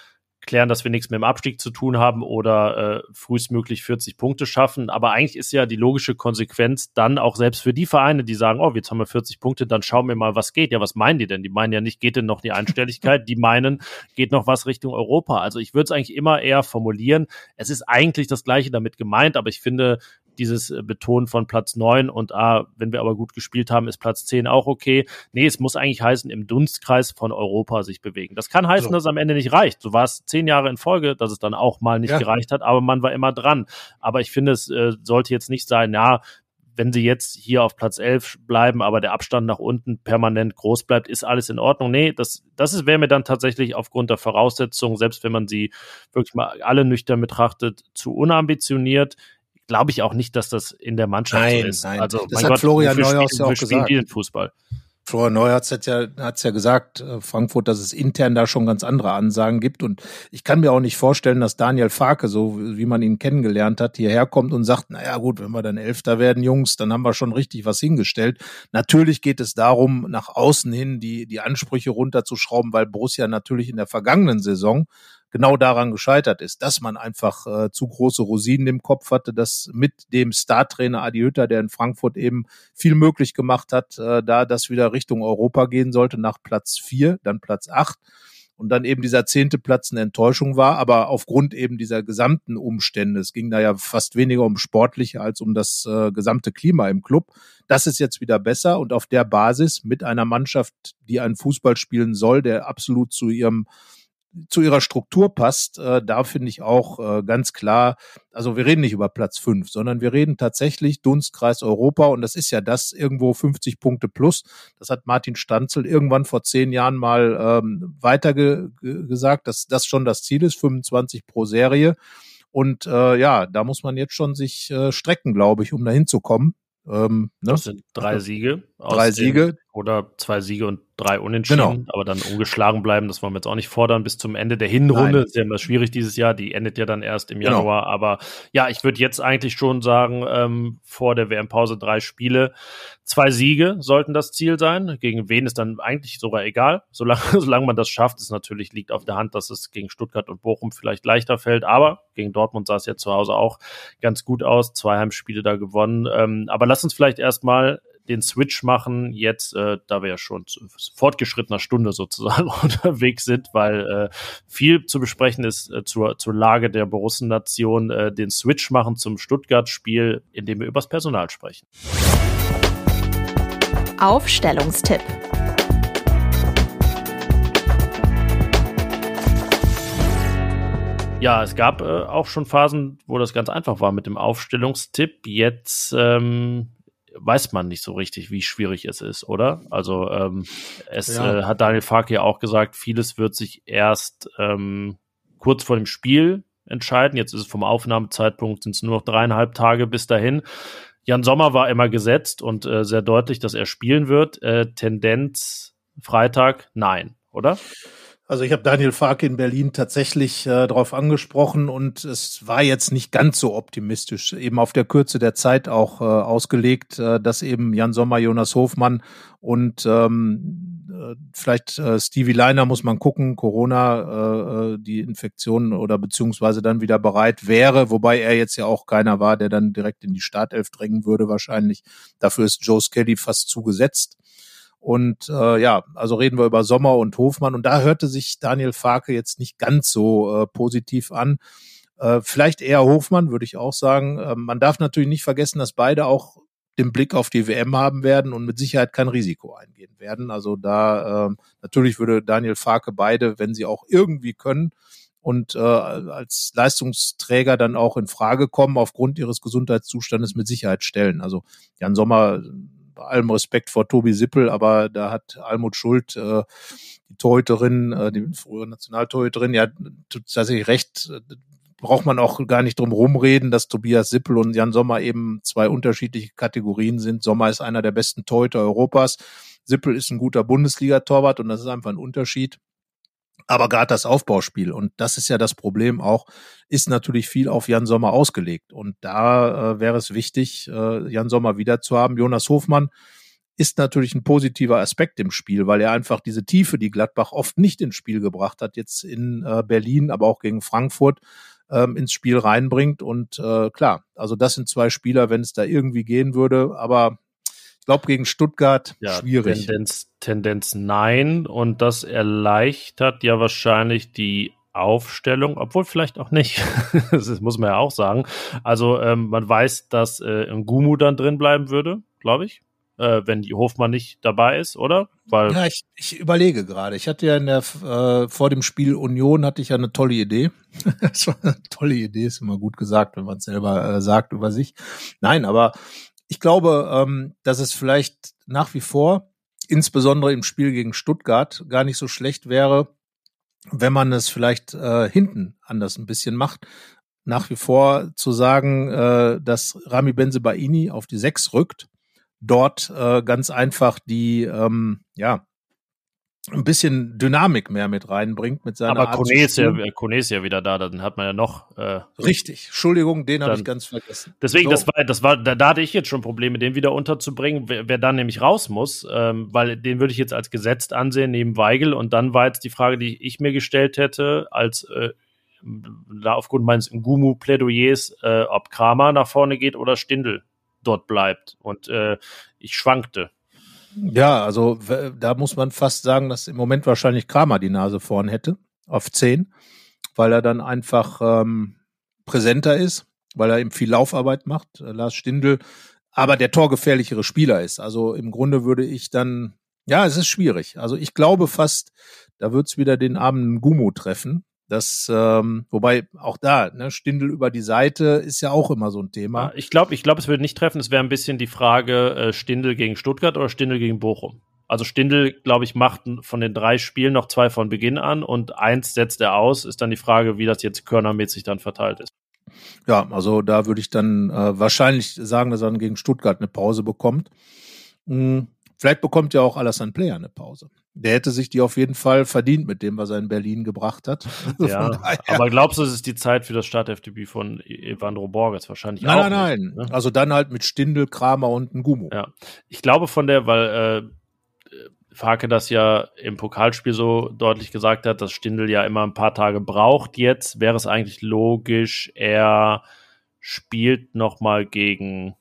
klären, dass wir nichts mit dem Abstieg zu tun haben oder äh, frühestmöglich 40 Punkte schaffen. Aber eigentlich ist ja die logische Konsequenz dann auch selbst für die Vereine, die sagen, oh, jetzt haben wir 40 Punkte, dann schauen wir mal, was geht. Ja, was meinen die denn? Die meinen ja nicht, geht denn noch die Einstelligkeit? die meinen, geht noch was Richtung Europa. Also ich würde es eigentlich immer eher formulieren. Es ist eigentlich das Gleiche damit gemeint, aber ich finde, dieses äh, Betonen von Platz 9 und ah, wenn wir aber gut gespielt haben, ist Platz 10 auch okay. Nee, es muss eigentlich heißen, im Dunstkreis von Europa sich bewegen. Das kann heißen, so. dass es am Ende nicht reicht. So war es zehn Jahre in Folge, dass es dann auch mal nicht ja. gereicht hat, aber man war immer dran. Aber ich finde, es äh, sollte jetzt nicht sein, ja, wenn sie jetzt hier auf Platz 11 bleiben, aber der Abstand nach unten permanent groß bleibt, ist alles in Ordnung. Nee, das, das wäre mir dann tatsächlich aufgrund der Voraussetzungen, selbst wenn man sie wirklich mal alle nüchtern betrachtet, zu unambitioniert glaube ich auch nicht, dass das in der Mannschaft nein, so ist. Nein. Also, das hat Gott, Florian Neuhaus ja auch gesagt. Fußball. Florian Neuhaus hat ja, hat's ja gesagt, äh, Frankfurt, dass es intern da schon ganz andere Ansagen gibt. Und ich kann mir auch nicht vorstellen, dass Daniel Farke, so wie man ihn kennengelernt hat, hierher kommt und sagt, naja gut, wenn wir dann Elfter werden, Jungs, dann haben wir schon richtig was hingestellt. Natürlich geht es darum, nach außen hin die, die Ansprüche runterzuschrauben, weil Borussia natürlich in der vergangenen Saison genau daran gescheitert ist, dass man einfach äh, zu große Rosinen im Kopf hatte, dass mit dem Startrainer Adi Hütter, der in Frankfurt eben viel möglich gemacht hat, äh, da das wieder Richtung Europa gehen sollte, nach Platz vier, dann Platz acht und dann eben dieser zehnte Platz eine Enttäuschung war, aber aufgrund eben dieser gesamten Umstände, es ging da ja fast weniger um sportliche als um das äh, gesamte Klima im Club, das ist jetzt wieder besser und auf der Basis mit einer Mannschaft, die einen Fußball spielen soll, der absolut zu ihrem zu ihrer Struktur passt, äh, da finde ich auch äh, ganz klar, also wir reden nicht über Platz fünf, sondern wir reden tatsächlich Dunstkreis Europa und das ist ja das irgendwo 50 Punkte plus. Das hat Martin Stanzel irgendwann vor zehn Jahren mal ähm, weiter ge gesagt, dass das schon das Ziel ist, 25 pro Serie. Und äh, ja, da muss man jetzt schon sich äh, strecken, glaube ich, um dahin zu kommen. Ähm, ne? Das sind drei Siege. drei Siege. Oder zwei Siege und drei Unentschieden, genau. aber dann ungeschlagen bleiben, das wollen wir jetzt auch nicht fordern bis zum Ende der Hinrunde. Nein. Ist ja immer schwierig dieses Jahr, die endet ja dann erst im genau. Januar. Genau. Aber ja, ich würde jetzt eigentlich schon sagen, ähm, vor der WM-Pause drei Spiele, zwei Siege sollten das Ziel sein. Gegen wen ist dann eigentlich sogar egal. Solange, [LAUGHS] solange man das schafft, ist natürlich liegt auf der Hand, dass es gegen Stuttgart und Bochum vielleicht leichter fällt. Aber gegen Dortmund sah es ja zu Hause auch ganz gut aus. Zwei Heimspiele da gewonnen. Ähm, aber lass uns vielleicht erstmal den Switch machen, jetzt, äh, da wir ja schon zu fortgeschrittener Stunde sozusagen [LAUGHS] unterwegs sind, weil äh, viel zu besprechen ist äh, zur, zur Lage der Borussen-Nation, äh, den Switch machen zum Stuttgart-Spiel, indem wir übers Personal sprechen. Aufstellungstipp. Ja, es gab äh, auch schon Phasen, wo das ganz einfach war mit dem Aufstellungstipp. Jetzt ähm, weiß man nicht so richtig, wie schwierig es ist, oder? Also ähm, es ja. äh, hat Daniel Fark ja auch gesagt, vieles wird sich erst ähm, kurz vor dem Spiel entscheiden. Jetzt ist es vom Aufnahmezeitpunkt sind es nur noch dreieinhalb Tage bis dahin. Jan Sommer war immer gesetzt und äh, sehr deutlich, dass er spielen wird. Äh, Tendenz Freitag, nein, oder? Also ich habe Daniel Farke in Berlin tatsächlich äh, darauf angesprochen und es war jetzt nicht ganz so optimistisch, eben auf der Kürze der Zeit auch äh, ausgelegt, äh, dass eben Jan Sommer, Jonas Hofmann und ähm, äh, vielleicht äh, Stevie Leiner muss man gucken, Corona, äh, äh, die Infektion oder beziehungsweise dann wieder bereit wäre, wobei er jetzt ja auch keiner war, der dann direkt in die Startelf drängen würde wahrscheinlich. Dafür ist Joe Skelly fast zugesetzt. Und äh, ja, also reden wir über Sommer und Hofmann. Und da hörte sich Daniel Farke jetzt nicht ganz so äh, positiv an. Äh, vielleicht eher Hofmann, würde ich auch sagen. Äh, man darf natürlich nicht vergessen, dass beide auch den Blick auf die WM haben werden und mit Sicherheit kein Risiko eingehen werden. Also da äh, natürlich würde Daniel Farke beide, wenn sie auch irgendwie können und äh, als Leistungsträger dann auch in Frage kommen, aufgrund ihres Gesundheitszustandes mit Sicherheit stellen. Also Jan Sommer bei allem Respekt vor Tobi Sippel, aber da hat Almut Schuld, äh, die Torhüterin, äh, die frühere Nationaltorhüterin, ja tatsächlich recht, äh, braucht man auch gar nicht drum rumreden, dass Tobias Sippel und Jan Sommer eben zwei unterschiedliche Kategorien sind. Sommer ist einer der besten Torhüter Europas. Sippel ist ein guter Bundesliga-Torwart und das ist einfach ein Unterschied. Aber gerade das Aufbauspiel, und das ist ja das Problem auch, ist natürlich viel auf Jan Sommer ausgelegt. Und da äh, wäre es wichtig, äh, Jan Sommer wieder zu haben. Jonas Hofmann ist natürlich ein positiver Aspekt im Spiel, weil er einfach diese Tiefe, die Gladbach oft nicht ins Spiel gebracht hat, jetzt in äh, Berlin, aber auch gegen Frankfurt, ähm, ins Spiel reinbringt. Und äh, klar, also das sind zwei Spieler, wenn es da irgendwie gehen würde. Aber glaube, gegen Stuttgart ja, schwierig. Tendenz, Tendenz nein. Und das erleichtert ja wahrscheinlich die Aufstellung, obwohl vielleicht auch nicht. [LAUGHS] das muss man ja auch sagen. Also ähm, man weiß, dass äh, Ngumu dann drin bleiben würde, glaube ich. Äh, wenn die Hofmann nicht dabei ist, oder? Weil ja, ich, ich überlege gerade. Ich hatte ja in der äh, vor dem Spiel Union hatte ich ja eine tolle Idee. [LAUGHS] das war eine tolle Idee, ist immer gut gesagt, wenn man es selber äh, sagt über sich. Nein, aber ich glaube, ähm, dass es vielleicht nach wie vor, insbesondere im Spiel gegen Stuttgart, gar nicht so schlecht wäre, wenn man es vielleicht äh, hinten anders ein bisschen macht. Nach wie vor zu sagen, äh, dass Rami Benzebaini auf die Sechs rückt, dort äh, ganz einfach die, ähm, ja, ein bisschen Dynamik mehr mit reinbringt mit seiner Aber Kone ist, ja, Kone ist ja wieder da, dann hat man ja noch. Äh, Richtig, Entschuldigung, den habe ich ganz vergessen. Deswegen, so. das war, das war, da, da hatte ich jetzt schon Probleme, den wieder unterzubringen, wer, wer dann nämlich raus muss, ähm, weil den würde ich jetzt als gesetzt ansehen neben Weigel und dann war jetzt die Frage, die ich mir gestellt hätte, als äh, da aufgrund meines Ngumu-Plädoyers, äh, ob Kramer nach vorne geht oder Stindel dort bleibt. Und äh, ich schwankte. Ja, also da muss man fast sagen, dass im Moment wahrscheinlich Kramer die Nase vorn hätte auf 10, weil er dann einfach ähm, präsenter ist, weil er eben viel Laufarbeit macht, äh, Lars Stindl, aber der torgefährlichere Spieler ist. Also im Grunde würde ich dann, ja, es ist schwierig. Also ich glaube fast, da wird's wieder den armen Gumu treffen, das, ähm, wobei auch da, ne, Stindel über die Seite ist ja auch immer so ein Thema. ich glaube, ich glaube, es würde nicht treffen. Es wäre ein bisschen die Frage äh, Stindel gegen Stuttgart oder Stindel gegen Bochum. Also Stindel, glaube ich, macht von den drei Spielen noch zwei von Beginn an und eins setzt er aus. Ist dann die Frage, wie das jetzt körnermäßig dann verteilt ist. Ja, also da würde ich dann äh, wahrscheinlich sagen, dass er dann gegen Stuttgart eine Pause bekommt. Mhm. vielleicht bekommt ja auch Alassane Player eine Pause. Der hätte sich die auf jeden Fall verdient mit dem, was er in Berlin gebracht hat. [LAUGHS] Also ja, aber glaubst du, es ist die Zeit für das Startelf-Debüt von e- Evandro Borges wahrscheinlich nein, auch? Nein, nein, nein. Ne? Also dann halt mit Stindel, Kramer und Ngumu. Ja, ich glaube von der, weil äh, Farke das ja im Pokalspiel so deutlich gesagt hat, dass Stindel ja immer ein paar Tage braucht. Jetzt wäre es eigentlich logisch, er spielt noch mal gegen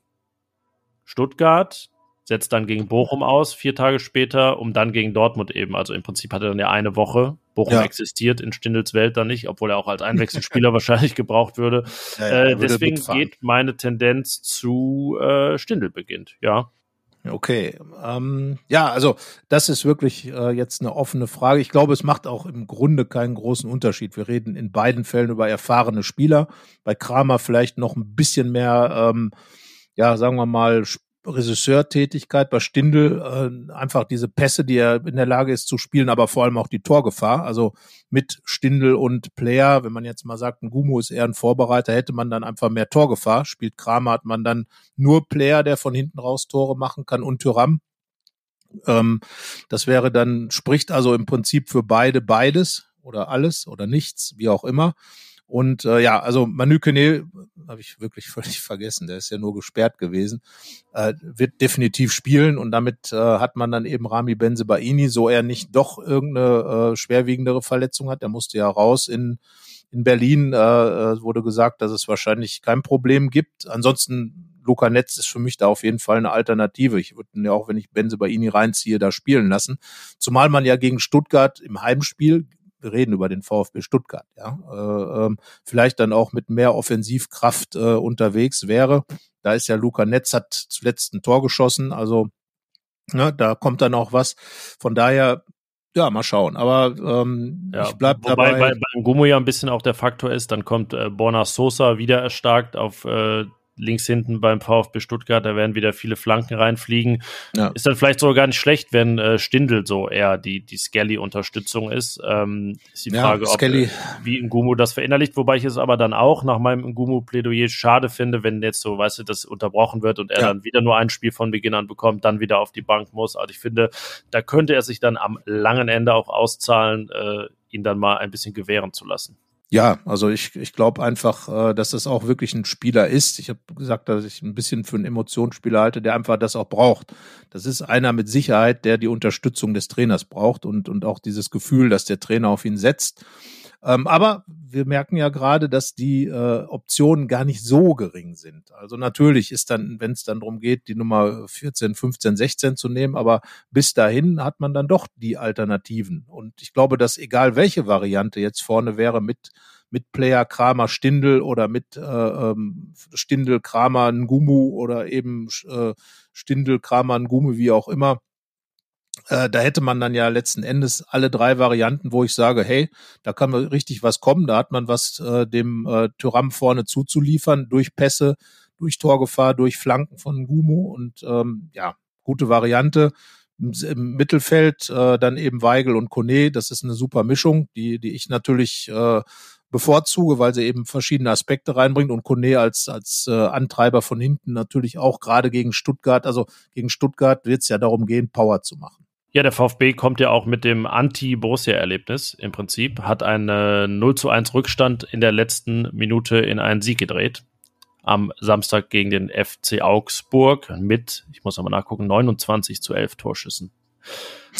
Stuttgart, setzt dann gegen Bochum aus, vier Tage später, um dann gegen Dortmund eben. Also im Prinzip hat er dann ja eine Woche. Bochum ja. existiert in Stindels Welt dann nicht, obwohl er auch als Einwechselspieler [LAUGHS] wahrscheinlich gebraucht würde. Ja, ja, äh, deswegen geht meine Tendenz zu äh, Stindel beginnt, ja. Okay, ähm, ja, also das ist wirklich äh, jetzt eine offene Frage. Ich glaube, es macht auch im Grunde keinen großen Unterschied. Wir reden in beiden Fällen über erfahrene Spieler. Bei Kramer vielleicht noch ein bisschen mehr, ähm, ja, sagen wir mal, Regisseurtätigkeit bei Stindl äh, einfach diese Pässe, die er in der Lage ist zu spielen, aber vor allem auch die Torgefahr. Also mit Stindl und Player, wenn man jetzt mal sagt, ein Gumo ist eher ein Vorbereiter, hätte man dann einfach mehr Torgefahr. Spielt Kramer, hat man dann nur Player, der von hinten raus Tore machen kann und Tyram. Ähm, das wäre dann, spricht also im Prinzip für beide beides oder alles oder nichts, wie auch immer. Und äh, ja, also Manu Kone habe ich wirklich [LAUGHS] völlig vergessen, der ist ja nur gesperrt gewesen, äh, wird definitiv spielen und damit äh, hat man dann eben Rami Benzebaini, so er nicht doch irgendeine äh, schwerwiegendere Verletzung hat, der musste ja raus in in Berlin, äh, äh wurde gesagt, dass es wahrscheinlich kein Problem gibt. Ansonsten Luca Netz ist für mich da auf jeden Fall eine Alternative. Ich würde ja auch, wenn ich Benze reinziehe, da spielen lassen. Zumal man ja gegen Stuttgart im Heimspiel wir reden über den VfB Stuttgart, ja, äh, ähm, vielleicht dann auch mit mehr Offensivkraft äh, unterwegs wäre. Da ist ja Luca Netz hat zuletzt ein Tor geschossen, also ne, da kommt dann auch was. Von daher ja, mal schauen. Aber ähm, ja, ich bleib wobei dabei. Bei, beim Gummo ja ein bisschen auch der Faktor ist, dann kommt äh, Borna Sosa wieder erstarkt auf äh, links hinten beim VfB Stuttgart, da werden wieder viele Flanken reinfliegen. Ja. Ist dann vielleicht sogar gar nicht schlecht, wenn äh, Stindel so eher die, die Skelly-Unterstützung ist. Ähm, ist die Frage, ja, ob äh, wie Ngumu das verinnerlicht, wobei ich es aber dann auch nach meinem Ngumu-Plädoyer schade finde, wenn jetzt so, weißt du, das unterbrochen wird und er ja. dann wieder nur ein Spiel von Beginn an bekommt, dann wieder auf die Bank muss. Also ich finde, da könnte er sich dann am langen Ende auch auszahlen, äh, ihn dann mal ein bisschen gewähren zu lassen. Ja, also ich, ich glaube einfach, äh, dass das auch wirklich ein Spieler ist. Ich habe gesagt, dass ich ein bisschen für einen Emotionsspieler halte, der einfach das auch braucht. Das ist einer mit Sicherheit, der die Unterstützung des Trainers braucht und, und auch dieses Gefühl, dass der Trainer auf ihn setzt. Ähm, aber wir merken ja gerade, dass die äh, Optionen gar nicht so gering sind. Also natürlich ist dann, wenn es dann darum geht, die Nummer 14, 15, 16 zu nehmen, aber bis dahin hat man dann doch die Alternativen. Und ich glaube, dass egal welche Variante jetzt vorne wäre mit mit Player Kramer Stindel oder mit äh, ähm, Stindel Kramer Ngumu oder eben äh, Stindel Kramer Ngumu, wie auch immer, äh, da hätte man dann ja letzten Endes alle drei Varianten, wo ich sage, hey, da kann man richtig was kommen, da hat man was äh, dem äh, Tyram vorne zuzuliefern, durch Pässe, durch Torgefahr, durch Flanken von Gumu und ähm, ja, gute Variante. Im Mittelfeld äh, dann eben Weigel und Kone, das ist eine super Mischung, die, die ich natürlich äh, bevorzuge, weil sie eben verschiedene Aspekte reinbringt und Kone als, als äh, Antreiber von hinten natürlich auch gerade gegen Stuttgart, also gegen Stuttgart wird es ja darum gehen, Power zu machen. Ja, der VfB kommt ja auch mit dem Anti-Borussia-Erlebnis im Prinzip, hat einen 0 zu 1 Rückstand in der letzten Minute in einen Sieg gedreht. Am Samstag gegen den FC Augsburg mit, ich muss nochmal nachgucken, 29 zu 11 Torschüssen.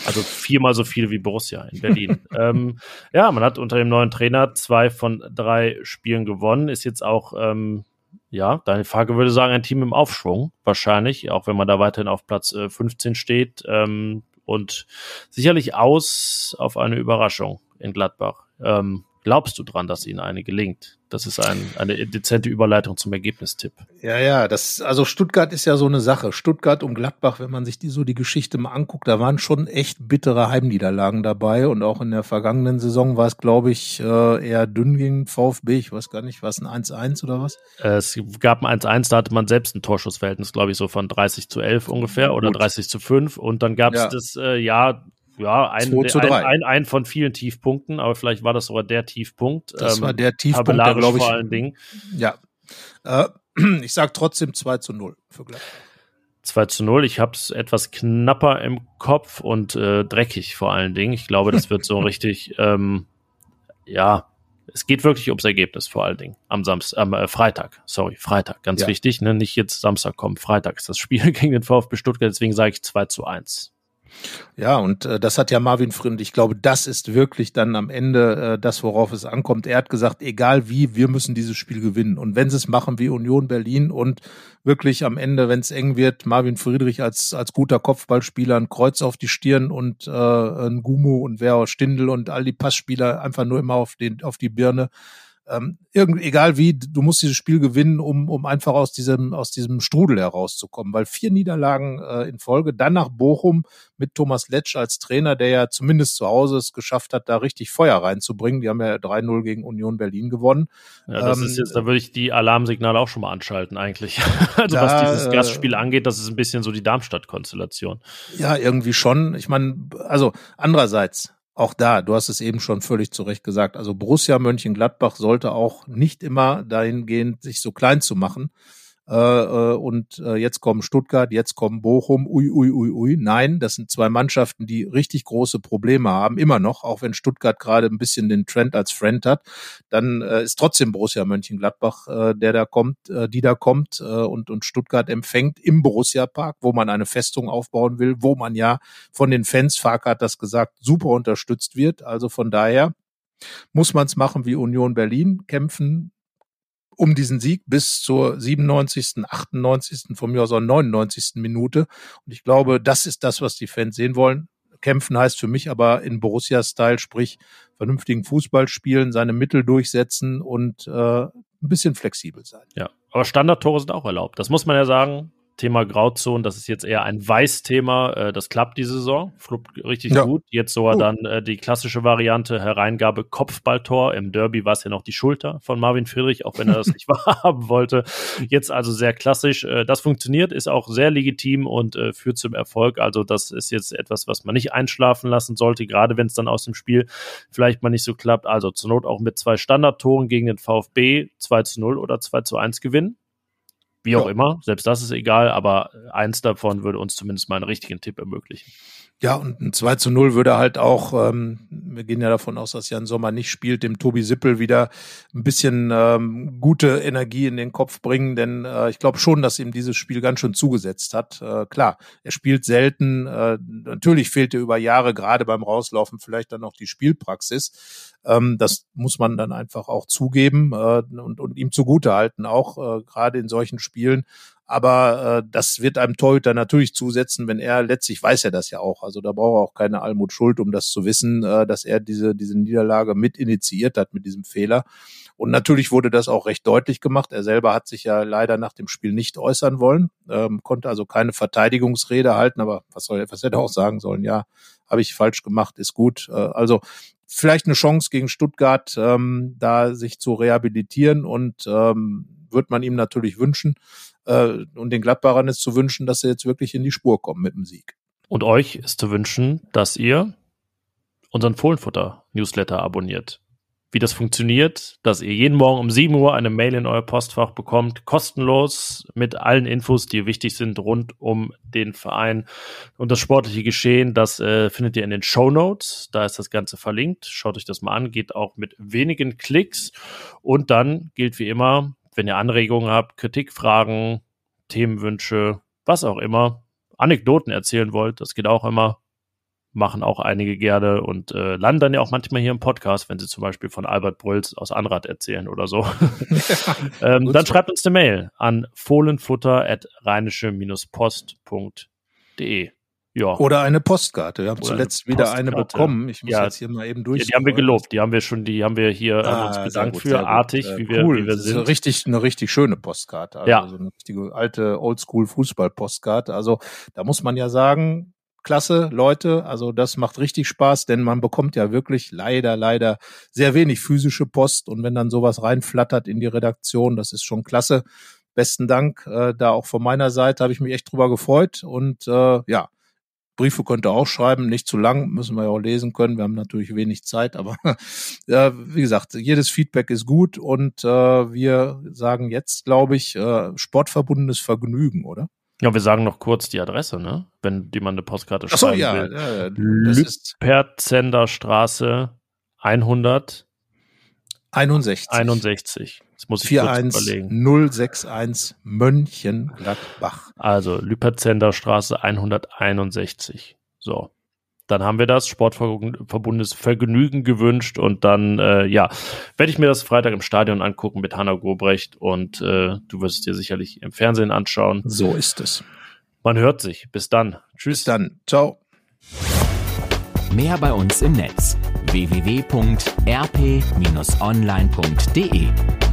Also viermal so viel wie Borussia in Berlin. [LAUGHS] ähm, ja, man hat unter dem neuen Trainer zwei von drei Spielen gewonnen, ist jetzt auch ähm, ja, deine Frage würde sagen, ein Team im Aufschwung, wahrscheinlich, auch wenn man da weiterhin auf Platz äh, 15 steht. Ähm, und sicherlich aus auf eine Überraschung in Gladbach. Ähm, glaubst du dran, dass ihnen eine gelingt? Das ist ein, eine dezente Überleitung zum Ergebnistipp. Ja, ja, das, also Stuttgart ist ja so eine Sache. Stuttgart und Gladbach, wenn man sich die so die Geschichte mal anguckt, da waren schon echt bittere Heimniederlagen dabei und auch in der vergangenen Saison war es, glaube ich, äh, eher dünn gegen VfB. Ich weiß gar nicht, war es ein 1-1 oder was? Es gab ein 1-1, da hatte man selbst ein Torschussverhältnis, glaube ich, so von 30 zu 11 ungefähr oder Gut. 30 zu 5 und dann gab es ja. das, äh, ja, ja, ein, ein, ein, ein, von vielen Tiefpunkten, aber vielleicht war das sogar der Tiefpunkt. Das ähm, war der Tiefpunkt, glaube ich. Vor allen Dingen. Ja. Äh, [CLEARS THROAT] ich sage trotzdem 2 zu 0 für Gladbach. 2 zu 0. Ich habe es etwas knapper im Kopf und äh, dreckig vor allen Dingen. Ich glaube, das wird so [LAUGHS] richtig, ähm, ja, es geht wirklich ums Ergebnis vor allen Dingen am Samstag, am äh, Freitag. Sorry, Freitag, ganz ja. wichtig, ne? Nicht jetzt Samstag kommen, Freitag ist das Spiel [LAUGHS] gegen den VfB Stuttgart, deswegen sage ich 2 zu 1. Ja, und äh, das hat ja Marvin Frind. Ich glaube, das ist wirklich dann am Ende äh, das, worauf es ankommt. Er hat gesagt, egal wie, wir müssen dieses Spiel gewinnen. Und wenn sie es machen wie Union Berlin und wirklich am Ende, wenn es eng wird, Marvin Friedrich als, als guter Kopfballspieler ein Kreuz auf die Stirn und äh, ein Gumu und wer Stindel und all die Passspieler einfach nur immer auf, den, auf die Birne ähm, irgend, egal wie, du musst dieses Spiel gewinnen, um, um einfach aus diesem, aus diesem Strudel herauszukommen. Weil vier Niederlagen äh, in Folge, dann nach Bochum mit Thomas Letsch als Trainer, der ja zumindest zu Hause es geschafft hat, da richtig Feuer reinzubringen. Die haben ja 3-0 gegen Union Berlin gewonnen. Ja, das ähm, ist jetzt, da würde ich die Alarmsignale auch schon mal anschalten, eigentlich. [LAUGHS] also da, was dieses Gastspiel angeht, das ist ein bisschen so die Darmstadt-Konstellation. Ja, irgendwie schon. Ich meine, also andererseits, auch da, du hast es eben schon völlig zu Recht gesagt, also Borussia Mönchengladbach sollte auch nicht immer dahingehend sich so klein zu machen, äh, äh, und äh, jetzt kommen Stuttgart, jetzt kommen Bochum, ui, ui, ui, ui. Nein, das sind zwei Mannschaften, die richtig große Probleme haben, immer noch, auch wenn Stuttgart gerade ein bisschen den Trend als Friend hat, dann äh, ist trotzdem Borussia Mönchengladbach, äh, der da kommt, äh, die da kommt äh, und, und Stuttgart empfängt im Borussia Park, wo man eine Festung aufbauen will, wo man ja von den Fans, Fark hat das gesagt, super unterstützt wird. Also von daher muss man es machen wie Union Berlin, kämpfen, um diesen Sieg bis zur 97., 98., von mir aus auch 99. Minute. Und ich glaube, das ist das, was die Fans sehen wollen. Kämpfen heißt für mich aber in Borussia-Style, sprich vernünftigen Fußball spielen, seine Mittel durchsetzen und äh, ein bisschen flexibel sein. Ja, aber Standardtore sind auch erlaubt. Das muss man ja sagen. Thema Grauzonen, das ist jetzt eher ein Weiß-Thema. Äh, das klappt diese Saison, fluppt richtig ja. gut. Jetzt sogar oh. dann äh, die klassische Variante Hereingabe Kopfballtor. Im Derby war es ja noch die Schulter von Marvin Friedrich, auch wenn er das [LAUGHS] nicht wahrhaben wollte. Jetzt also sehr klassisch. Äh, das funktioniert, ist auch sehr legitim und äh, führt zum Erfolg. Also das ist jetzt etwas, was man nicht einschlafen lassen sollte, gerade wenn es dann aus dem Spiel vielleicht mal nicht so klappt. Also zur Not auch mit zwei Standardtoren gegen den VfB 2 zu 0 oder 2 zu 1 gewinnen wie auch ja. immer, selbst das ist egal, aber eins davon würde uns zumindest mal einen richtigen Tipp ermöglichen. Ja, und ein 2 zu 0 würde halt auch, ähm, wir gehen ja davon aus, dass Jan Sommer nicht spielt, dem Tobi Sippel wieder ein bisschen ähm, gute Energie in den Kopf bringen, denn äh, ich glaube schon, dass ihm dieses Spiel ganz schön zugesetzt hat. Äh, klar, er spielt selten, äh, natürlich fehlt er über Jahre gerade beim Rauslaufen vielleicht dann noch die Spielpraxis. Ähm, das muss man dann einfach auch zugeben äh, und, und ihm zugute halten, auch äh, gerade in solchen Spielen. Aber äh, das wird einem Torhüter natürlich zusetzen, wenn er letztlich weiß er das ja auch. Also da braucht er auch keine Almut Schuld, um das zu wissen, äh, dass er diese, diese Niederlage mit initiiert hat mit diesem Fehler. Und natürlich wurde das auch recht deutlich gemacht. Er selber hat sich ja leider nach dem Spiel nicht äußern wollen, ähm, konnte also keine Verteidigungsrede halten, aber was soll was hätte er auch sagen sollen? Ja, habe ich falsch gemacht, ist gut. Äh, also vielleicht eine Chance gegen Stuttgart, ähm, da sich zu rehabilitieren und ähm, wird man ihm natürlich wünschen. Äh, und den Gladbachern ist zu wünschen, dass sie jetzt wirklich in die Spur kommen mit dem Sieg. Und euch ist zu wünschen, dass ihr unseren Fohlenfutter-Newsletter abonniert. Wie das funktioniert, dass ihr jeden Morgen um 7 Uhr eine Mail in euer Postfach bekommt, kostenlos mit allen Infos, die wichtig sind rund um den Verein und das sportliche Geschehen. Das äh, findet ihr in den Show Notes. Da ist das Ganze verlinkt. Schaut euch das mal an. Geht auch mit wenigen Klicks. Und dann gilt wie immer, wenn ihr Anregungen habt, Kritik, Fragen, Themenwünsche, was auch immer, Anekdoten erzählen wollt, das geht auch immer. Machen auch einige gerne und äh, landen dann ja auch manchmal hier im Podcast, wenn sie zum Beispiel von Albert Brülls aus Anrad erzählen oder so. Ja, [LAUGHS] ähm, dann schreibt uns eine Mail an fohlenfutter.rheinische-post.de. Ja. Oder eine Postkarte. Wir haben Oder zuletzt wieder eine bekommen. Ich muss ja, jetzt hier mal eben durch. Ja, die haben wir gelobt. Die haben wir schon, die haben wir hier ah, uns bedankt für, artig, äh, wie, wir, cool. wie wir sind. Das ist richtig, eine richtig schöne Postkarte. Also ja. so eine richtige alte Oldschool-Fußball-Postkarte. Also da muss man ja sagen, klasse Leute. Also das macht richtig Spaß, denn man bekommt ja wirklich leider, leider sehr wenig physische Post. Und wenn dann sowas reinflattert in die Redaktion, das ist schon klasse. Besten Dank. Äh, da auch von meiner Seite habe ich mich echt drüber gefreut. Und äh, ja, Briefe könnt ihr auch schreiben, nicht zu lang, müssen wir ja auch lesen können. Wir haben natürlich wenig Zeit, aber [LAUGHS] ja, wie gesagt, jedes Feedback ist gut und äh, wir sagen jetzt, glaube ich, äh, sportverbundenes Vergnügen, oder? Ja, wir sagen noch kurz die Adresse, ne? Wenn jemand eine Postkarte Ach so, ja, will. Ja, Lüpertzender Straße 100 61. 61. Das muss ich 41 kurz überlegen. 061 Mönchengladbach. Also Lüperzender Straße 161. So. Dann haben wir das Sportverbundes Vergnügen gewünscht und dann, äh, ja, werde ich mir das Freitag im Stadion angucken mit Hanna Gobrecht und äh, du wirst es dir sicherlich im Fernsehen anschauen. So ist es. Man hört sich. Bis dann. Tschüss. Bis dann. Ciao. Mehr bei uns im Netz www.rp-online.de